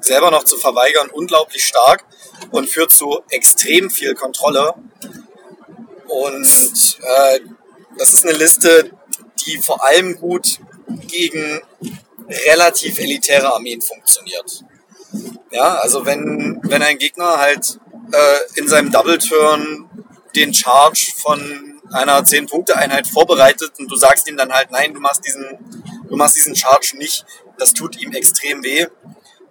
selber noch zu verweigern, unglaublich stark und führt zu extrem viel Kontrolle. Und äh, das ist eine Liste, die vor allem gut gegen relativ elitäre Armeen funktioniert. Ja, also wenn, wenn ein Gegner halt äh, in seinem Double Turn den Charge von einer 10-Punkte-Einheit vorbereitet und du sagst ihm dann halt, nein, du machst diesen, du machst diesen Charge nicht, das tut ihm extrem weh.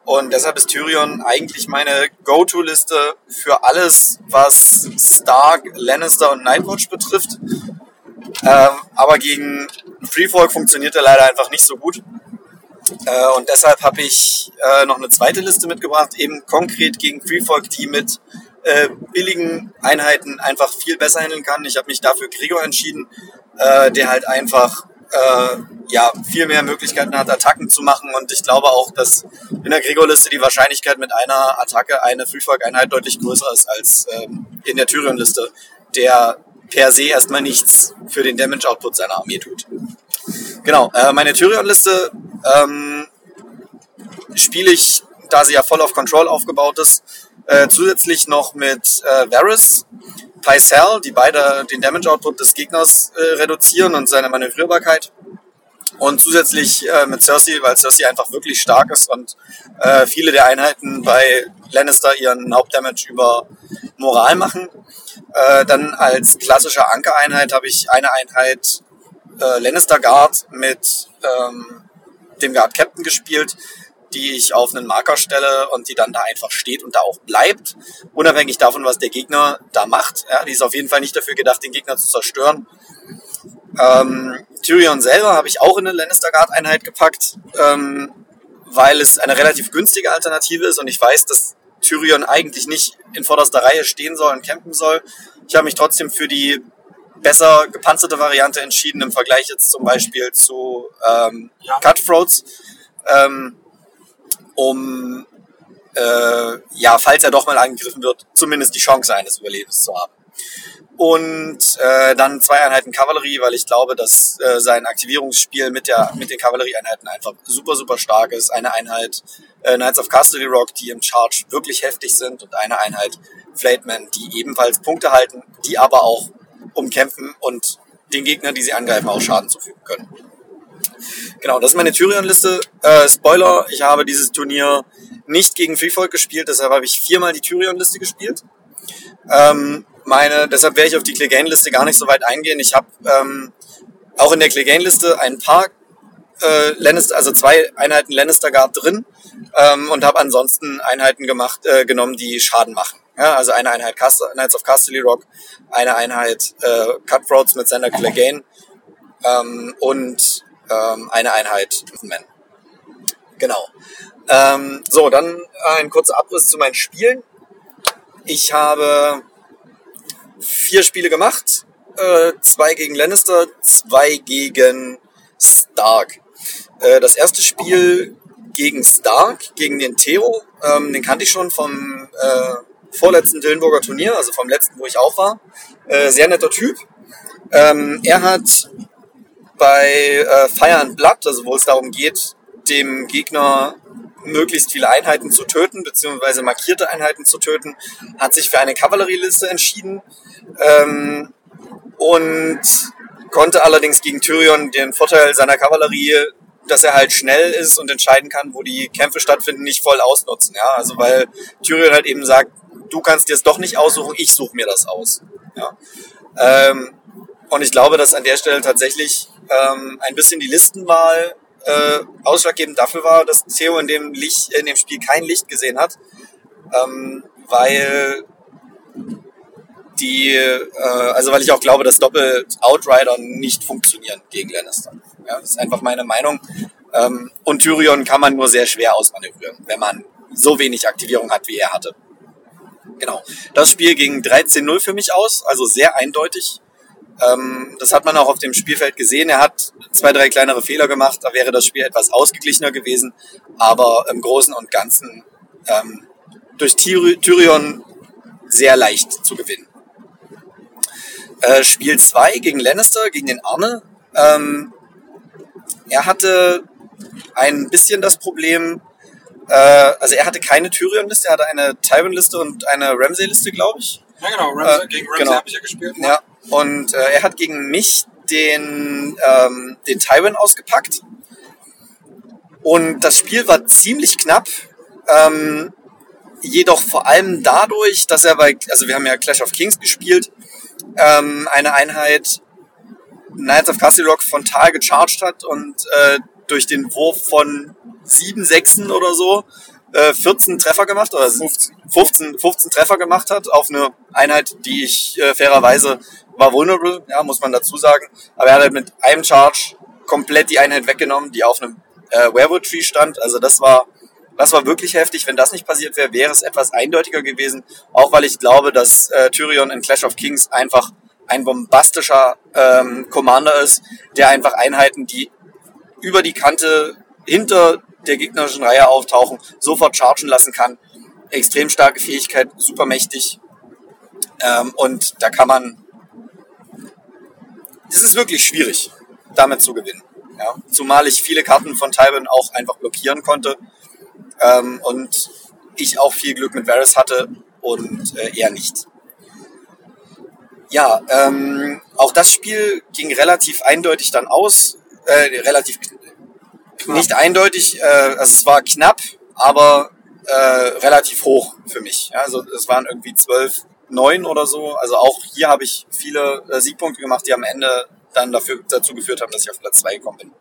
Und deshalb ist Tyrion eigentlich meine Go-To-Liste für alles, was Stark, Lannister und Nightwatch betrifft. Ähm, aber gegen Freefolk funktioniert er leider einfach nicht so gut. Äh, und deshalb habe ich äh, noch eine zweite Liste mitgebracht, eben konkret gegen Freefolk, die mit äh, billigen Einheiten einfach viel besser handeln kann. Ich habe mich dafür Gregor entschieden, äh, der halt einfach äh, ja, viel mehr Möglichkeiten hat, Attacken zu machen. Und ich glaube auch, dass in der Gregor-Liste die Wahrscheinlichkeit mit einer Attacke eine Freefolk-Einheit deutlich größer ist als ähm, in der Tyrion-Liste, der per se erstmal nichts für den Damage-Output seiner Armee tut. Genau, äh, meine Tyrion-Liste ähm, spiele ich, da sie ja voll auf Control aufgebaut ist, äh, zusätzlich noch mit äh, Varys, Pycelle, die beide den Damage-Output des Gegners äh, reduzieren und seine Manövrierbarkeit. Und zusätzlich äh, mit Cersei, weil Cersei einfach wirklich stark ist und äh, viele der Einheiten bei Lannister ihren Hauptdamage über Moral machen. Äh, dann als klassische Ankereinheit habe ich eine Einheit äh, Lannister Guard mit ähm, dem Guard Captain gespielt, die ich auf einen Marker stelle und die dann da einfach steht und da auch bleibt, unabhängig davon, was der Gegner da macht. Ja, die ist auf jeden Fall nicht dafür gedacht, den Gegner zu zerstören. Ähm, Tyrion selber habe ich auch in eine Lannister Guard Einheit gepackt, ähm, weil es eine relativ günstige Alternative ist und ich weiß, dass Tyrion eigentlich nicht in vorderster Reihe stehen soll und campen soll. Ich habe mich trotzdem für die besser gepanzerte Variante entschieden im Vergleich jetzt zum Beispiel zu ähm, ja. Cutthroats, ähm, um äh, ja, falls er doch mal angegriffen wird, zumindest die Chance eines Überlebens zu haben. Und äh, dann zwei Einheiten Kavallerie, weil ich glaube, dass äh, sein Aktivierungsspiel mit, der, mit den Kavallerieeinheiten einfach super, super stark ist. Eine Einheit äh, Knights of Castle Rock, die im Charge wirklich heftig sind und eine Einheit Flatemen, die ebenfalls Punkte halten, die aber auch umkämpfen und den Gegnern, die sie angreifen, auch Schaden zufügen können. Genau, das ist meine Tyrion-Liste. Äh, Spoiler, ich habe dieses Turnier nicht gegen Freefolk gespielt, deshalb habe ich viermal die Tyrion-Liste gespielt. Ähm, meine, deshalb werde ich auf die Clegane-Liste gar nicht so weit eingehen. Ich habe ähm, auch in der Clegane-Liste ein paar äh, Lannister, also zwei Einheiten Lannister Guard drin ähm, und habe ansonsten Einheiten gemacht, äh, genommen, die Schaden machen. Ja, also eine Einheit Cast Knights of Casterly Rock, eine Einheit äh, Cutthroats mit seiner Clegane ähm, und ähm, eine Einheit Men. Genau. Ähm, so, dann ein kurzer Abriss zu meinen Spielen. Ich habe vier Spiele gemacht. Äh, zwei gegen Lannister, zwei gegen Stark. Äh, das erste Spiel gegen Stark, gegen den Theo, ähm, den kannte ich schon vom äh, vorletzten Dillenburger Turnier, also vom letzten, wo ich auch war. Äh, sehr netter Typ. Ähm, er hat bei äh, Fire and Blood, also wo es darum geht, dem Gegner möglichst viele Einheiten zu töten, beziehungsweise markierte Einheiten zu töten, hat sich für eine Kavallerieliste entschieden ähm, und konnte allerdings gegen Tyrion den Vorteil seiner Kavallerie, dass er halt schnell ist und entscheiden kann, wo die Kämpfe stattfinden, nicht voll ausnutzen. Ja? Also weil Tyrion halt eben sagt, du kannst dir es doch nicht aussuchen, ich suche mir das aus. Ja? Ähm, und ich glaube, dass an der Stelle tatsächlich ähm, ein bisschen die Listenwahl äh, ausschlaggebend dafür war, dass Theo in dem, Licht, in dem Spiel kein Licht gesehen hat, ähm, weil die, äh, also weil ich auch glaube, dass Doppel-Outrider nicht funktionieren gegen Lannister. Ja, das ist einfach meine Meinung. Ähm, und Tyrion kann man nur sehr schwer ausmanövrieren, wenn man so wenig Aktivierung hat, wie er hatte. Genau. Das Spiel ging 13-0 für mich aus, also sehr eindeutig. Ähm, das hat man auch auf dem Spielfeld gesehen. Er hat zwei, drei kleinere Fehler gemacht. Da wäre das Spiel etwas ausgeglichener gewesen. Aber im Großen und Ganzen ähm, durch Tyrion sehr leicht zu gewinnen. Äh, Spiel 2 gegen Lannister, gegen den Arne. Ähm, er hatte ein bisschen das Problem, äh, also er hatte keine Tyrion-Liste, er hatte eine Tywin-Liste und eine Ramsay-Liste, glaube ich. Ja, genau. Ramsay, Äh, gegen Ramsay genau. habe ich ja gespielt. Ja, und äh, er hat gegen mich den, ähm, den Tywin ausgepackt. Und das Spiel war ziemlich knapp. Ähm, jedoch vor allem dadurch, dass er bei, also wir haben ja Clash of Kings gespielt, ähm, eine Einheit Knights of Castle Rock frontal gecharged hat und äh, durch den Wurf von sieben Sechsen oder so äh, 14 Treffer gemacht oder 15, 15, 15 Treffer gemacht hat auf eine Einheit, die ich äh, fairerweise war vulnerable, ja, muss man dazu sagen. Aber er hat halt mit einem Charge komplett die Einheit weggenommen, die auf einem äh, Werewolf Tree stand. Also das war das war wirklich heftig. Wenn das nicht passiert wäre, wäre es etwas eindeutiger gewesen. Auch weil ich glaube, dass äh, Tyrion in Clash of Kings einfach ein bombastischer ähm, Commander ist, der einfach Einheiten, die über die Kante hinter der gegnerischen Reihe auftauchen, sofort chargen lassen kann. Extrem starke Fähigkeit, super mächtig. Ähm, und da kann man. Es ist wirklich schwierig, damit zu gewinnen. Ja? Zumal ich viele Karten von Tywin auch einfach blockieren konnte. Ähm, und ich auch viel Glück mit Varys hatte und äh, er nicht. Ja, ähm, auch das Spiel ging relativ eindeutig dann aus. Äh, relativ nicht eindeutig, äh, also es war knapp, aber äh, relativ hoch für mich. Ja, also es waren irgendwie 12, 9 oder so. Also auch hier habe ich viele äh, Siegpunkte gemacht, die am Ende dann dafür, dazu geführt haben, dass ich auf Platz 2 gekommen bin.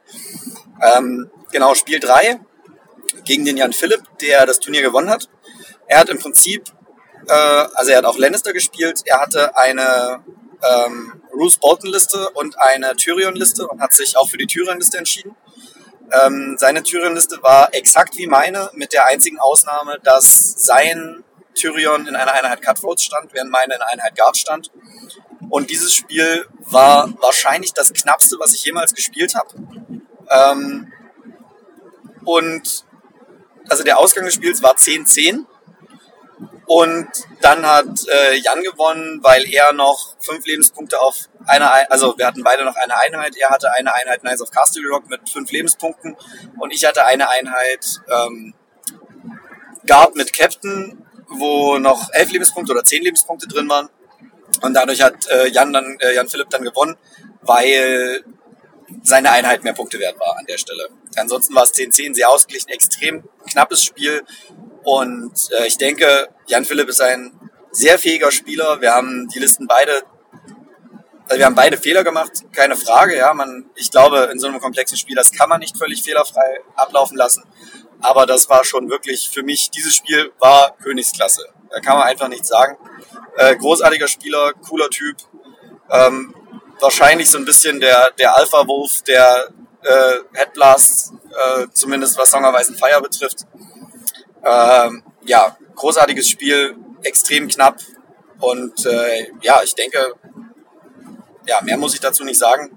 Ähm, genau, Spiel 3 gegen den Jan Philipp, der das Turnier gewonnen hat. Er hat im Prinzip, äh, also er hat auch Lannister gespielt, er hatte eine ähm, Bruce Bolton-Liste und eine Tyrion-Liste und hat sich auch für die Tyrion-Liste entschieden. Ähm, seine Tyrion-Liste war exakt wie meine, mit der einzigen Ausnahme, dass sein Tyrion in einer Einheit Cutthroats stand, während meine in einer Einheit Guard stand. Und dieses Spiel war wahrscheinlich das knappste, was ich jemals gespielt habe. Ähm, und also der Ausgang des Spiels war 10-10. Und dann hat äh, Jan gewonnen, weil er noch fünf Lebenspunkte auf einer, Ein- also wir hatten beide noch eine Einheit. Er hatte eine Einheit Knights of Castle Rock mit fünf Lebenspunkten und ich hatte eine Einheit ähm, Guard mit Captain, wo noch elf Lebenspunkte oder zehn Lebenspunkte drin waren. Und dadurch hat äh, Jan dann äh, Jan Philipp dann gewonnen, weil seine Einheit mehr Punkte wert war an der Stelle. Ansonsten war es 10-10, sehr ausgeglichen, extrem knappes Spiel. Und äh, ich denke, Jan Philipp ist ein sehr fähiger Spieler. Wir haben die Listen beide, also wir haben beide Fehler gemacht, keine Frage. Ja, man, ich glaube, in so einem komplexen Spiel, das kann man nicht völlig fehlerfrei ablaufen lassen. Aber das war schon wirklich für mich, dieses Spiel war Königsklasse. Da kann man einfach nichts sagen. Äh, großartiger Spieler, cooler Typ. Ähm, wahrscheinlich so ein bisschen der, der Alpha-Wolf, der äh, Headblast, äh, zumindest was Song of Ice Fire betrifft. Ähm, ja, großartiges Spiel, extrem knapp und äh, ja, ich denke, ja, mehr muss ich dazu nicht sagen.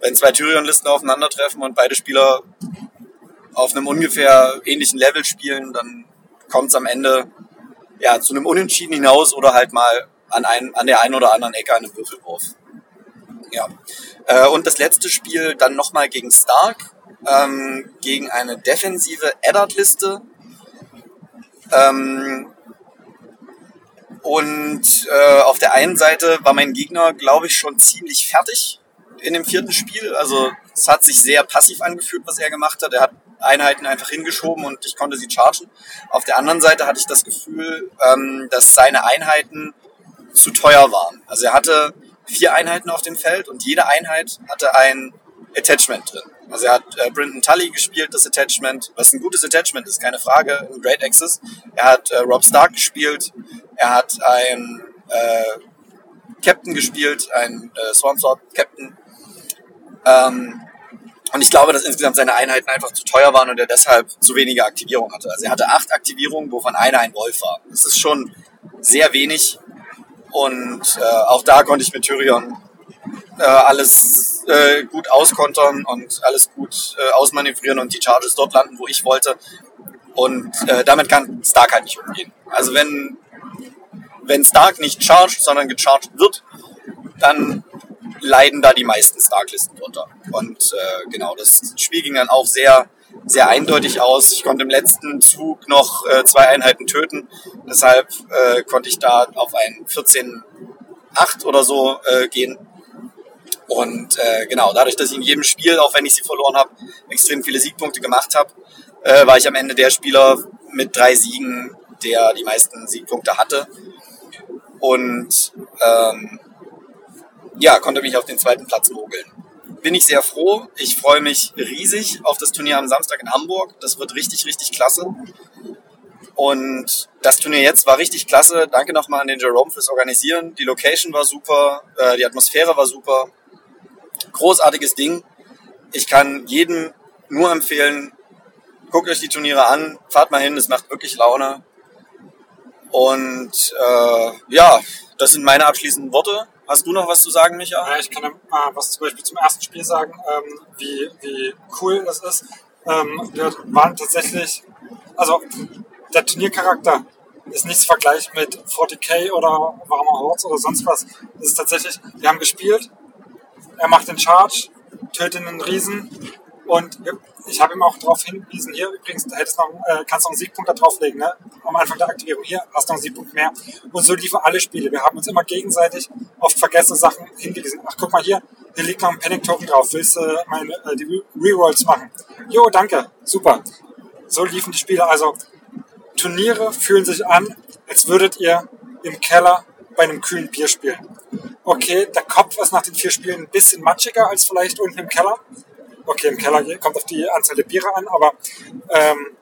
Wenn zwei Tyrion-Listen aufeinandertreffen und beide Spieler auf einem ungefähr ähnlichen Level spielen, dann kommt es am Ende ja, zu einem Unentschieden hinaus oder halt mal an, ein, an der einen oder anderen Ecke an einem Würfelwurf. Ja. Äh, und das letzte Spiel dann nochmal gegen Stark, ähm, gegen eine defensive Eddard-Liste. Ähm, und äh, auf der einen Seite war mein Gegner, glaube ich, schon ziemlich fertig in dem vierten Spiel. Also es hat sich sehr passiv angefühlt, was er gemacht hat. Er hat Einheiten einfach hingeschoben und ich konnte sie chargen. Auf der anderen Seite hatte ich das Gefühl, ähm, dass seine Einheiten zu teuer waren. Also er hatte vier Einheiten auf dem Feld und jede Einheit hatte ein Attachment drin. Also er hat äh, Brendan Tully gespielt, das Attachment, was ein gutes Attachment ist, keine Frage, ein Great Access. Er hat äh, Rob Stark gespielt, er hat ein äh, Captain gespielt, ein äh, Swansword Captain. Ähm, Und ich glaube, dass insgesamt seine Einheiten einfach zu teuer waren und er deshalb zu wenige Aktivierungen hatte. Also er hatte acht Aktivierungen, wovon eine ein Wolf war. Das ist schon sehr wenig. Und äh, auch da konnte ich mit Tyrion äh, alles äh, gut auskontern und alles gut äh, ausmanövrieren und die Charges dort landen, wo ich wollte. Und äh, damit kann Stark halt nicht umgehen. Also wenn, wenn Stark nicht charged, sondern gecharged wird, dann leiden da die meisten Starklisten drunter. Und äh, genau, das Spiel ging dann auch sehr, sehr eindeutig aus. Ich konnte im letzten Zug noch äh, zwei Einheiten töten. Deshalb äh, konnte ich da auf ein 14-8 oder so äh, gehen. Und äh, genau, dadurch, dass ich in jedem Spiel, auch wenn ich sie verloren habe, extrem viele Siegpunkte gemacht habe, äh, war ich am Ende der Spieler mit drei Siegen, der die meisten Siegpunkte hatte. Und ähm, ja, konnte mich auf den zweiten Platz mogeln. Bin ich sehr froh. Ich freue mich riesig auf das Turnier am Samstag in Hamburg. Das wird richtig, richtig klasse. Und das Turnier jetzt war richtig klasse. Danke nochmal an den Jerome fürs Organisieren. Die Location war super, äh, die Atmosphäre war super. Großartiges Ding. Ich kann jedem nur empfehlen, guckt euch die Turniere an, fahrt mal hin, es macht wirklich Laune. Und äh, ja, das sind meine abschließenden Worte. Hast du noch was zu sagen, Micha? Ja, ich kann äh, was zum Beispiel zum ersten Spiel sagen, ähm, wie, wie cool das ist. Ähm, wir waren tatsächlich, also der Turniercharakter ist nichts vergleich mit 40k oder Warmer Hordes oder sonst was. Das ist tatsächlich, wir haben gespielt, er macht den Charge, tötet einen Riesen und ich habe ihm auch darauf hingewiesen, hier übrigens, du hättest noch, äh, kannst noch einen Siegpunkt da drauflegen, ne? am Anfang der Aktivierung. Hier hast du noch einen Siegpunkt mehr. Und so liefen alle Spiele. Wir haben uns immer gegenseitig auf vergessene Sachen hingewiesen. Ach, guck mal hier, hier liegt noch ein Panic Token drauf. Willst du äh, meine, äh, die Rerolls machen? Jo, danke, super. So liefen die Spiele. Also Turniere fühlen sich an, als würdet ihr im Keller bei einem kühlen Bier spielen. Okay, der Kopf ist nach den vier Spielen ein bisschen matschiger als vielleicht unten im Keller. Okay, im Keller kommt auf die Anzahl der Biere an, aber ähm,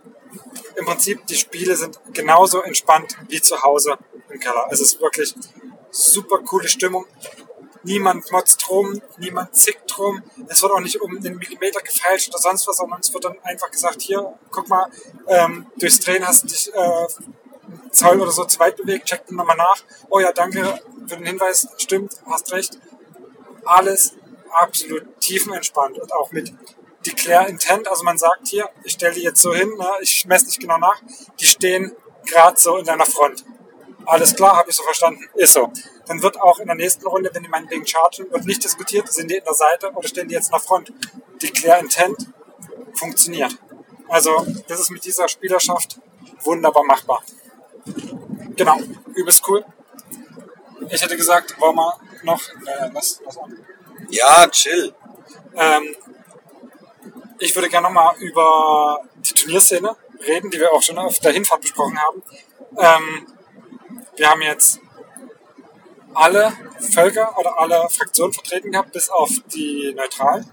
im Prinzip die Spiele sind genauso entspannt wie zu Hause im Keller. Es ist wirklich super coole Stimmung. Niemand motzt rum, niemand zickt rum. Es wird auch nicht um den Millimeter gefeilscht oder sonst was, sondern es wird dann einfach gesagt, hier, guck mal, ähm, durchs Drehen hast du dich äh, Zoll oder so zu weit bewegt, check den nochmal nach. Oh ja, danke für den Hinweis, stimmt, hast recht. Alles absolut tiefenentspannt und auch mit Declare Intent, also man sagt hier, ich stelle die jetzt so hin, ne, ich messe nicht genau nach, die stehen gerade so in deiner Front. Alles klar, habe ich so verstanden, ist so. Dann wird auch in der nächsten Runde, wenn die meinetwegen chargen, wird nicht diskutiert, sind die in der Seite oder stehen die jetzt in der Front. Declare Intent funktioniert. Also das ist mit dieser Spielerschaft wunderbar machbar. Genau, übelst cool. Ich hätte gesagt, wollen wir noch äh, was, was an? Ja, chill. Ähm, ich würde gerne nochmal über die Turnierszene reden, die wir auch schon auf der Hinfahrt besprochen haben. Ähm, wir haben jetzt alle Völker oder alle Fraktionen vertreten gehabt, bis auf die Neutralen.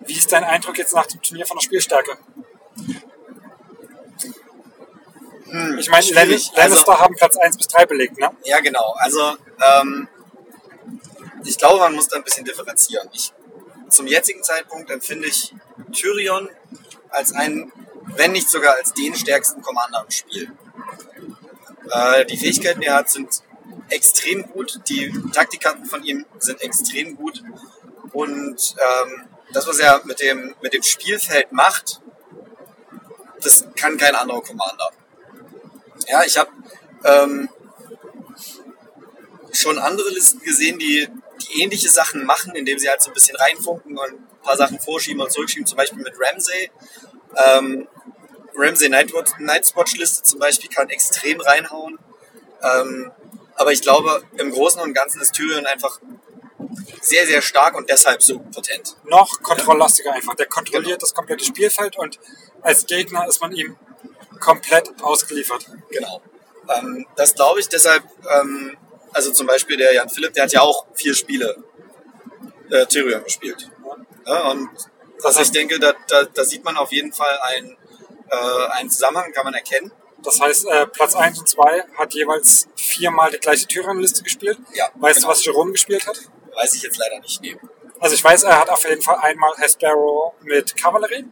Wie ist dein Eindruck jetzt nach dem Turnier von der Spielstärke? Hm, Ich meine. Lannister Also- haben Platz 1 bis 3 belegt, ne? Ja, genau. Also, ähm, ich glaube, man muss da ein bisschen differenzieren. Ich, zum jetzigen Zeitpunkt empfinde ich Tyrion als einen, wenn nicht sogar als den stärksten Commander im Spiel. Äh, die Fähigkeiten, die er hat, sind extrem gut. Die Taktikanten von ihm sind extrem gut. Und ähm, das, was er mit dem, mit dem Spielfeld macht, das kann kein anderer Commander. Ja, ich habe ähm, schon andere Listen gesehen, die, die ähnliche Sachen machen, indem sie halt so ein bisschen reinfunken und ein paar Sachen vorschieben und zurückschieben, zum Beispiel mit Ramsey. Ähm, Ramsey Nightwatch, Nightwatch Liste zum Beispiel kann extrem reinhauen. Ähm, aber ich glaube, im Großen und Ganzen ist Tyrion einfach sehr, sehr stark und deshalb so potent. Noch kontrolllastiger einfach. Der kontrolliert das komplette Spielfeld und als Gegner ist man ihm komplett ausgeliefert. Genau. Ähm, das glaube ich deshalb, ähm, also zum Beispiel der Jan Philipp, der hat ja auch vier Spiele äh, Tyrion gespielt. Ja, und also ich denke, da, da, da sieht man auf jeden Fall einen, äh, einen Zusammenhang, kann man erkennen. Das heißt, äh, Platz 1 und 2 hat jeweils viermal die gleiche Tyrion-Liste gespielt. Ja, Weißt genau. du, was Jerome gespielt hat? Weiß ich jetzt leider nicht. Nee. Also ich weiß, er hat auf jeden Fall einmal Hespero mit Kavallerie.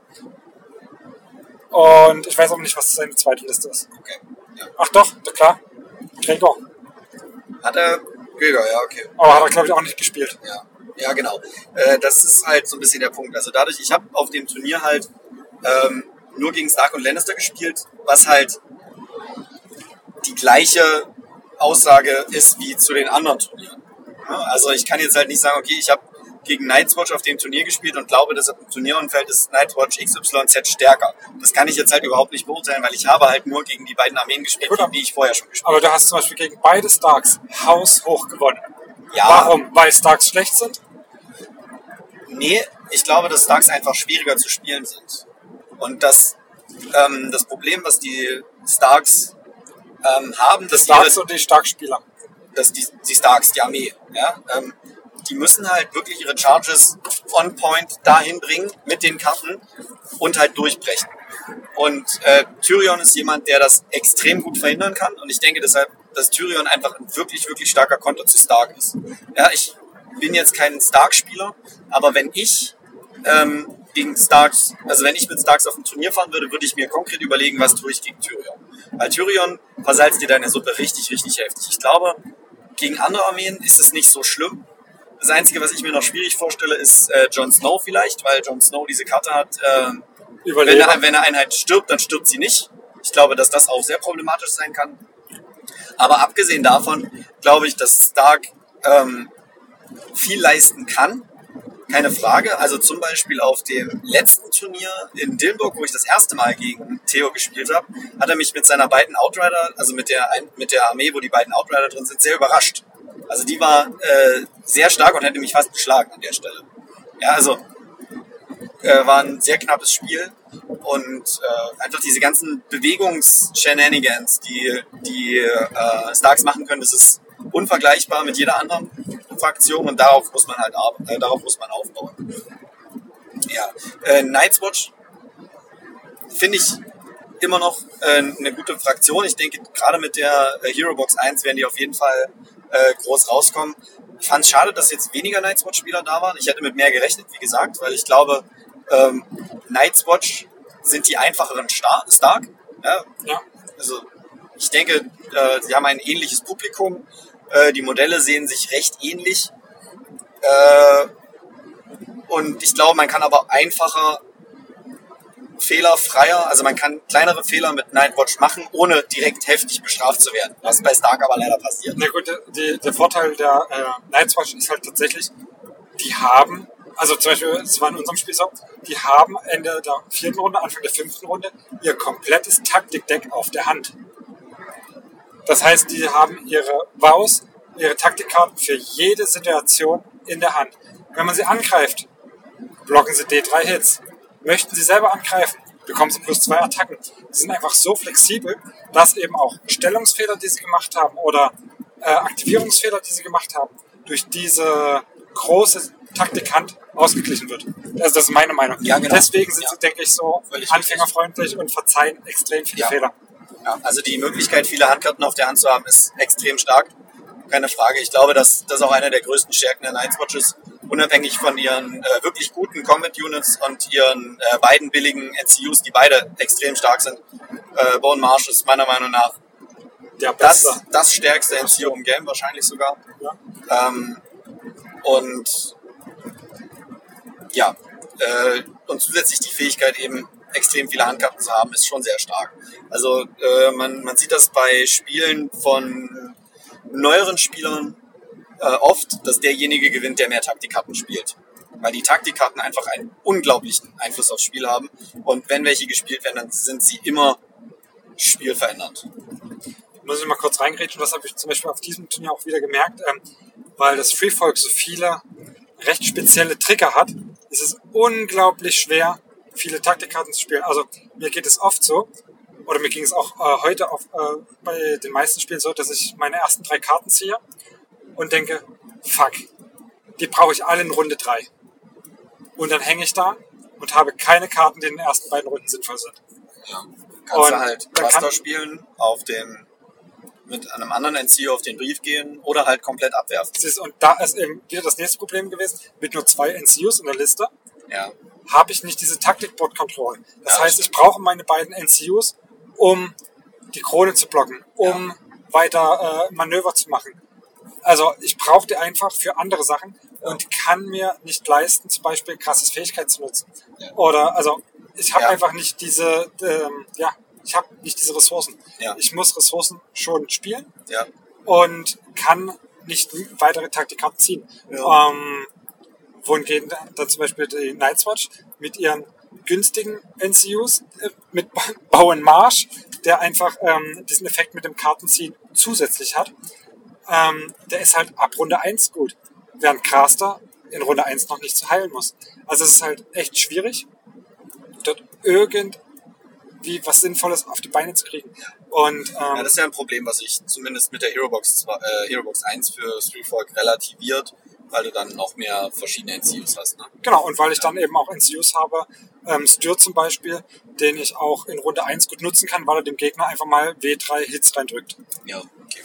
Und ich weiß auch nicht, was seine zweite Liste ist. Okay. Ja. Ach doch, klar. Gregor. Hat er Gregor, ja, okay. Aber hat er, glaube ich, auch nicht gespielt. Ja, ja genau. Äh, das ist halt so ein bisschen der Punkt. Also dadurch, ich habe auf dem Turnier halt ähm, nur gegen Stark und Lannister gespielt, was halt die gleiche Aussage ist wie zu den anderen Turnieren. Also ich kann jetzt halt nicht sagen, okay, ich habe gegen Nightwatch auf dem Turnier gespielt und glaube, dass im Turnierumfeld ist Nightwatch XYZ stärker. Das kann ich jetzt halt überhaupt nicht beurteilen, weil ich habe halt nur gegen die beiden Armeen gespielt, Gut, die ich vorher schon gespielt Aber du hast zum Beispiel gegen beide Starks haushoch gewonnen. Ja. Warum? Weil Starks schlecht sind? Nee, ich glaube, dass Starks einfach schwieriger zu spielen sind. Und das, ähm, das Problem, was die Starks ähm, haben, dass, Starks ihre, und die Starkspieler. dass die, die Starks, die Armee, ja, ähm, die müssen halt wirklich ihre Charges on point dahin bringen mit den Karten und halt durchbrechen. Und äh, Tyrion ist jemand, der das extrem gut verhindern kann. Und ich denke deshalb, dass Tyrion einfach ein wirklich, wirklich starker Konter zu Stark ist. Ja, ich bin jetzt kein Stark-Spieler, aber wenn ich ähm, gegen Starks, also wenn ich mit Starks auf ein Turnier fahren würde, würde ich mir konkret überlegen, was tue ich gegen Tyrion. Weil Tyrion versalzt dir deine Suppe richtig, richtig heftig. Ich glaube, gegen andere Armeen ist es nicht so schlimm. Das Einzige, was ich mir noch schwierig vorstelle, ist äh, Jon Snow vielleicht, weil Jon Snow diese Karte hat, äh, wenn, eine, wenn eine Einheit stirbt, dann stirbt sie nicht. Ich glaube, dass das auch sehr problematisch sein kann. Aber abgesehen davon glaube ich, dass Stark ähm, viel leisten kann. Keine Frage. Also zum Beispiel auf dem letzten Turnier in Dillenburg, wo ich das erste Mal gegen Theo gespielt habe, hat er mich mit seiner beiden Outrider, also mit der, mit der Armee, wo die beiden Outrider drin sind, sehr überrascht. Also die war äh, sehr stark und hätte mich fast geschlagen an der Stelle. Ja, also äh, war ein sehr knappes Spiel und äh, einfach diese ganzen Bewegungs-Shenanigans, die die äh, Starks machen können, das ist unvergleichbar mit jeder anderen Fraktion und darauf muss man halt äh, darauf muss man aufbauen. Ja, äh, Night's Watch finde ich immer noch äh, eine gute Fraktion. Ich denke, gerade mit der äh, Hero Box 1 werden die auf jeden Fall äh, groß rauskommen. Ich fand es schade, dass jetzt weniger Night's Watch Spieler da waren. Ich hätte mit mehr gerechnet, wie gesagt, weil ich glaube, ähm, Night's Watch sind die einfacheren Star Stark. Ja, Ja. also ich denke, äh, sie haben ein ähnliches Publikum. Äh, die Modelle sehen sich recht ähnlich. Äh, und ich glaube, man kann aber einfacher, fehlerfreier, also man kann kleinere Fehler mit Nightwatch machen, ohne direkt heftig bestraft zu werden. Was bei Stark aber leider passiert. Na gut, die, der Vorteil der äh, Night's Watch ist halt tatsächlich, die haben, also zum Beispiel, es war in unserem Spiel so, die haben Ende der vierten Runde, Anfang der fünften Runde ihr komplettes Taktikdeck auf der Hand. Das heißt, die haben ihre Vows, ihre Taktikkarten für jede Situation in der Hand. Wenn man sie angreift, blocken sie D3 Hits. Möchten sie selber angreifen, bekommen sie plus zwei Attacken. Sie sind einfach so flexibel, dass eben auch Stellungsfehler, die sie gemacht haben, oder äh, Aktivierungsfehler, die sie gemacht haben, durch diese große Taktikhand ausgeglichen wird. Also das ist meine Meinung. Ja, genau. Deswegen sind Ja. sie, denke ich, so Völlig anfängerfreundlich und verzeihen extrem viele Ja. Fehler. Also die Möglichkeit, viele Handkarten auf der Hand zu haben, ist extrem stark. Keine Frage. Ich glaube, dass das auch eine der größten Stärken der Watch ist. Unabhängig von ihren äh, wirklich guten Combat Units und ihren äh, beiden billigen NCUs, die beide extrem stark sind. Äh, Bone Marsh ist meiner Meinung nach Der das, das stärkste NCU im Game, wahrscheinlich sogar. Ja. Ähm, und ja, äh, und zusätzlich die Fähigkeit eben extrem viele Handkarten zu haben, ist schon sehr stark. Also äh, man, man sieht das bei Spielen von neueren Spielern äh, oft, dass derjenige gewinnt, der mehr Taktikkarten spielt. Weil die Taktikkarten einfach einen unglaublichen Einfluss aufs Spiel haben. Und wenn welche gespielt werden, dann sind sie immer spielverändernd. muss ich mal kurz reingrätschen, das habe ich zum Beispiel auf diesem Turnier auch wieder gemerkt, ähm, weil das Free Folk so viele recht spezielle Trigger hat, ist es unglaublich schwer, viele Taktikkarten zu spielen. Also mir geht es oft so, oder mir ging es auch äh, heute auf, äh, bei den meisten Spielen so, dass ich meine ersten drei Karten ziehe und denke, fuck, die brauche ich alle in Runde drei. Und dann hänge ich da und habe keine Karten, die in den ersten beiden Runden sinnvoll sind. Kannst du Und halt dann Buster kann- spielen auf den mit einem anderen NCO auf den Brief gehen oder halt komplett abwerfen. Du, Und da ist eben wieder das nächste Problem gewesen. Mit nur zwei NCUs in der Liste Ja, habe ich nicht diese Taktikboard-Control. Das Ja, heißt, ich brauche meine beiden NCUs, um die Krone zu blocken, um weiter äh, Manöver zu machen. Also ich brauche die einfach für andere Sachen und kann mir nicht leisten, zum Beispiel krasses Fähigkeit zu nutzen. Ja. Oder also ich habe Ja. einfach nicht diese, ähm, ja, ich habe nicht diese Ressourcen. Ja. Ich muss Ressourcen schon spielen und kann nicht weitere Taktikkarten ziehen. Ja. Ähm, wohingegen dann zum Beispiel die Nightwatch mit ihren günstigen NCUs äh, mit Bauen Marsch, der einfach ähm, diesen Effekt mit dem Kartenziehen zusätzlich hat, ähm, der ist halt ab Runde 1 gut, während Craster in Runde 1 noch nicht zu heilen muss. Also es ist halt echt schwierig, dort irgendwie was Sinnvolles auf die Beine zu kriegen. Und ja, ähm, das ist ja ein Problem, was sich zumindest mit der Herobox, zwei- äh, Herobox 1 für Streetfolk relativiert, weil du dann noch mehr verschiedene NCUs hast. Ne? Genau, und weil ich dann eben auch NCUs habe, ähm, Styr zum Beispiel, den ich auch in Runde 1 gut nutzen kann, weil er dem Gegner einfach mal W3 Hits reindrückt. Ja, okay.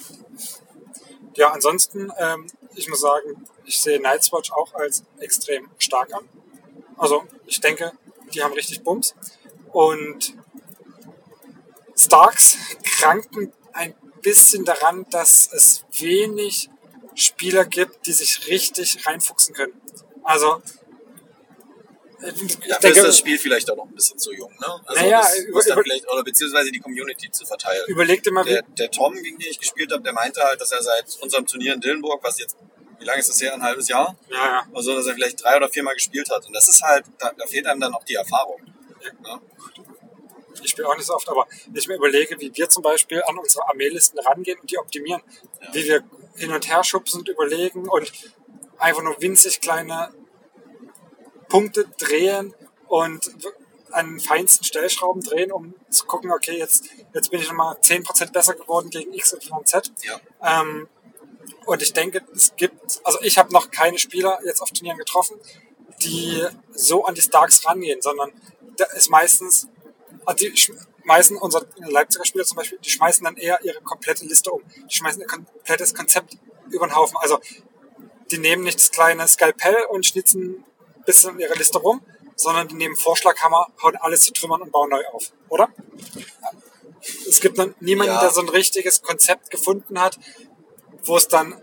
Ja, ansonsten, ähm, ich muss sagen, ich sehe Nightwatch auch als extrem stark an. Also ich denke, die haben richtig Bums. Und Starks kranken ein bisschen daran, dass es wenig Spieler gibt, die sich richtig reinfuchsen können. Also Dafür ist das Spiel vielleicht auch noch ein bisschen zu jung. Ne? Also Naja, das über- dann vielleicht, oder beziehungsweise die Community zu verteilen. überleg dir mal, Der, der Tom, gegen den ich gespielt habe, der meinte halt, dass er seit unserem Turnier in Dillenburg, was jetzt, wie lange ist das her? Ein halbes Jahr? ja, ja. Also, dass er vielleicht drei oder viermal gespielt hat. Und das ist halt, da, da fehlt einem dann auch die Erfahrung. Ne? ich spiele auch nicht so oft, aber ich mir überlege, wie wir zum Beispiel an unsere Armeelisten rangehen und die optimieren, wie wir hin und her schubsen und überlegen und einfach nur winzig kleine Punkte drehen und an feinsten Stellschrauben drehen, um zu gucken, okay, jetzt, jetzt bin ich nochmal 10% besser geworden gegen X, Y und Z. Ja. Ähm, und ich denke, es gibt, also ich habe noch keine Spieler jetzt auf Turnieren getroffen, die so an die Starks rangehen, sondern da ist meistens, also die schmeißen, unser Leipziger Spieler zum Beispiel, die schmeißen dann eher ihre komplette Liste um. Die schmeißen ihr komplettes Konzept über den Haufen. Also die nehmen nicht das kleine Skalpell und schnitzen bisschen in ihre Liste rum, sondern die nehmen Vorschlaghammer, hauen alles zu Trümmern und bauen neu auf, oder? Es gibt niemanden, Ja. der so ein richtiges Konzept gefunden hat, wo es dann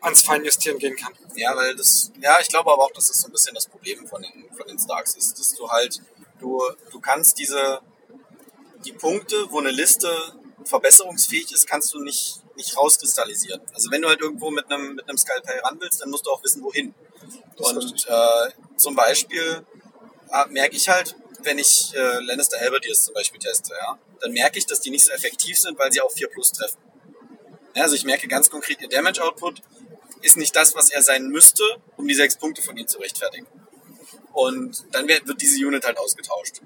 ans Feinjustieren gehen kann. Ja, weil das, ja, ich glaube aber auch, dass das so ein bisschen das Problem von den, von den Starks ist, dass du halt, du, du kannst diese, die Punkte, wo eine Liste verbesserungsfähig ist, kannst du nicht, nicht rauskristallisieren. Also wenn du halt irgendwo mit einem, mit einem Skalpell ran willst, dann musst du auch wissen, wohin. Das Und äh, zum Beispiel äh, merke ich halt, wenn ich äh, Lannister Halberdiers zum Beispiel teste, ja, dann merke ich, dass die nicht so effektiv sind, weil sie auf 4 plus treffen. Ja, also ich merke ganz konkret, ihr Damage Output ist nicht das, was er sein müsste, um die 6 Punkte von ihm zu rechtfertigen. Und dann wird, wird diese Unit halt ausgetauscht.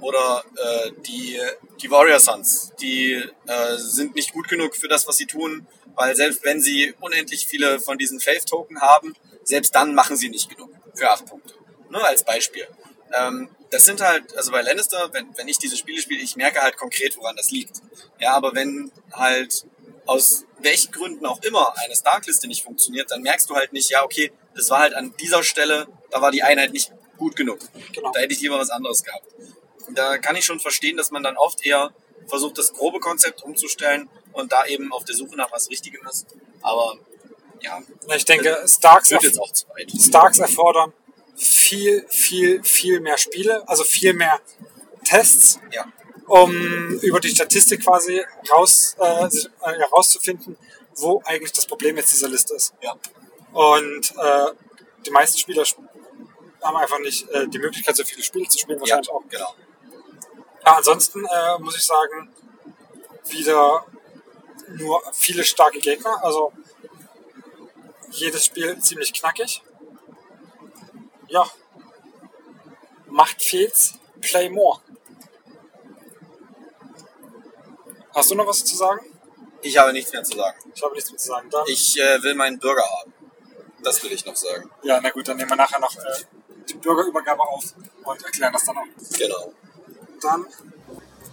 Oder äh, die, die Warrior Sons, die äh, sind nicht gut genug für das, was sie tun, weil selbst wenn sie unendlich viele von diesen Faith-Token haben, selbst dann machen sie nicht genug für 8 Punkte. Nur als Beispiel. Ähm, das sind halt, also bei Lannister, wenn, wenn ich diese Spiele spiele, ich merke halt konkret, woran das liegt. Ja, aber wenn halt aus welchen Gründen auch immer eine Stark-Liste nicht funktioniert, dann merkst du halt nicht, ja, okay, das war halt an dieser Stelle, da war die Einheit nicht gut genug. Genau. Da hätte ich lieber was anderes gehabt. Da kann ich schon verstehen, dass man dann oft eher versucht, das grobe Konzept umzustellen und da eben auf der Suche nach was Richtigem ist. Aber ja, Ich denke, Starks, erf. Starks erfordern viel, viel, viel mehr Spiele, also viel mehr Tests, Ja, um über die Statistik quasi raus, äh, äh, herauszufinden, wo eigentlich das Problem jetzt dieser Liste ist. ja, Und äh, die meisten Spieler sp- haben einfach nicht äh, die Möglichkeit, so viele Spiele zu spielen, ja, wahrscheinlich auch. genau. Ja, ansonsten äh, muss ich sagen, wieder nur viele starke Gegner. Also jedes Spiel ziemlich knackig. Ja. Macht fehlt's, play more. Hast du noch was zu sagen? Ich habe nichts mehr zu sagen. Ich habe nichts mehr zu sagen. Dann, Ich äh, will meinen Bürger haben. Das will ich noch sagen. ja, na gut, dann nehmen wir nachher noch äh, die Bürgerübergabe auf und erklären das dann auch. Genau dann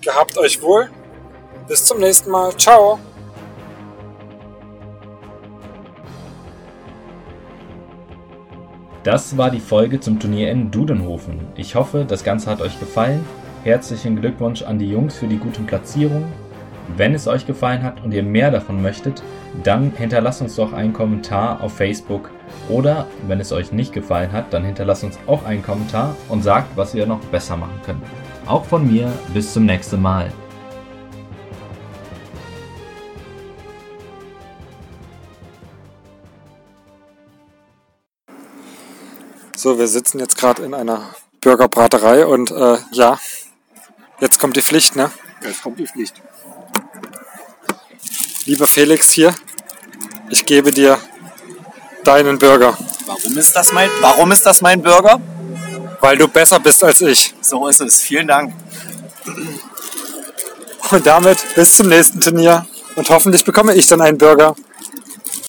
gehabt euch wohl. Bis zum nächsten Mal. Ciao. Das war die Folge zum Turnier in Dudenhofen. Ich hoffe, das Ganze hat euch gefallen. Herzlichen Glückwunsch an die Jungs für die guten Platzierungen. Wenn es euch gefallen hat und ihr mehr davon möchtet, dann hinterlasst uns doch einen Kommentar auf Facebook oder wenn es euch nicht gefallen hat, dann hinterlasst uns auch einen Kommentar und sagt, was ihr noch besser machen könnt. Auch von mir, bis zum nächsten Mal. So, wir sitzen jetzt gerade in einer Burgerbraterei und äh, ja, jetzt kommt die Pflicht, ne? Jetzt kommt die Pflicht. Lieber Felix hier, ich gebe dir deinen Burger, Warum ist das mein, warum ist das mein Burger? Weil du besser bist als ich. So ist es. Vielen Dank. Und damit bis zum nächsten Turnier und hoffentlich bekomme ich dann einen Burger.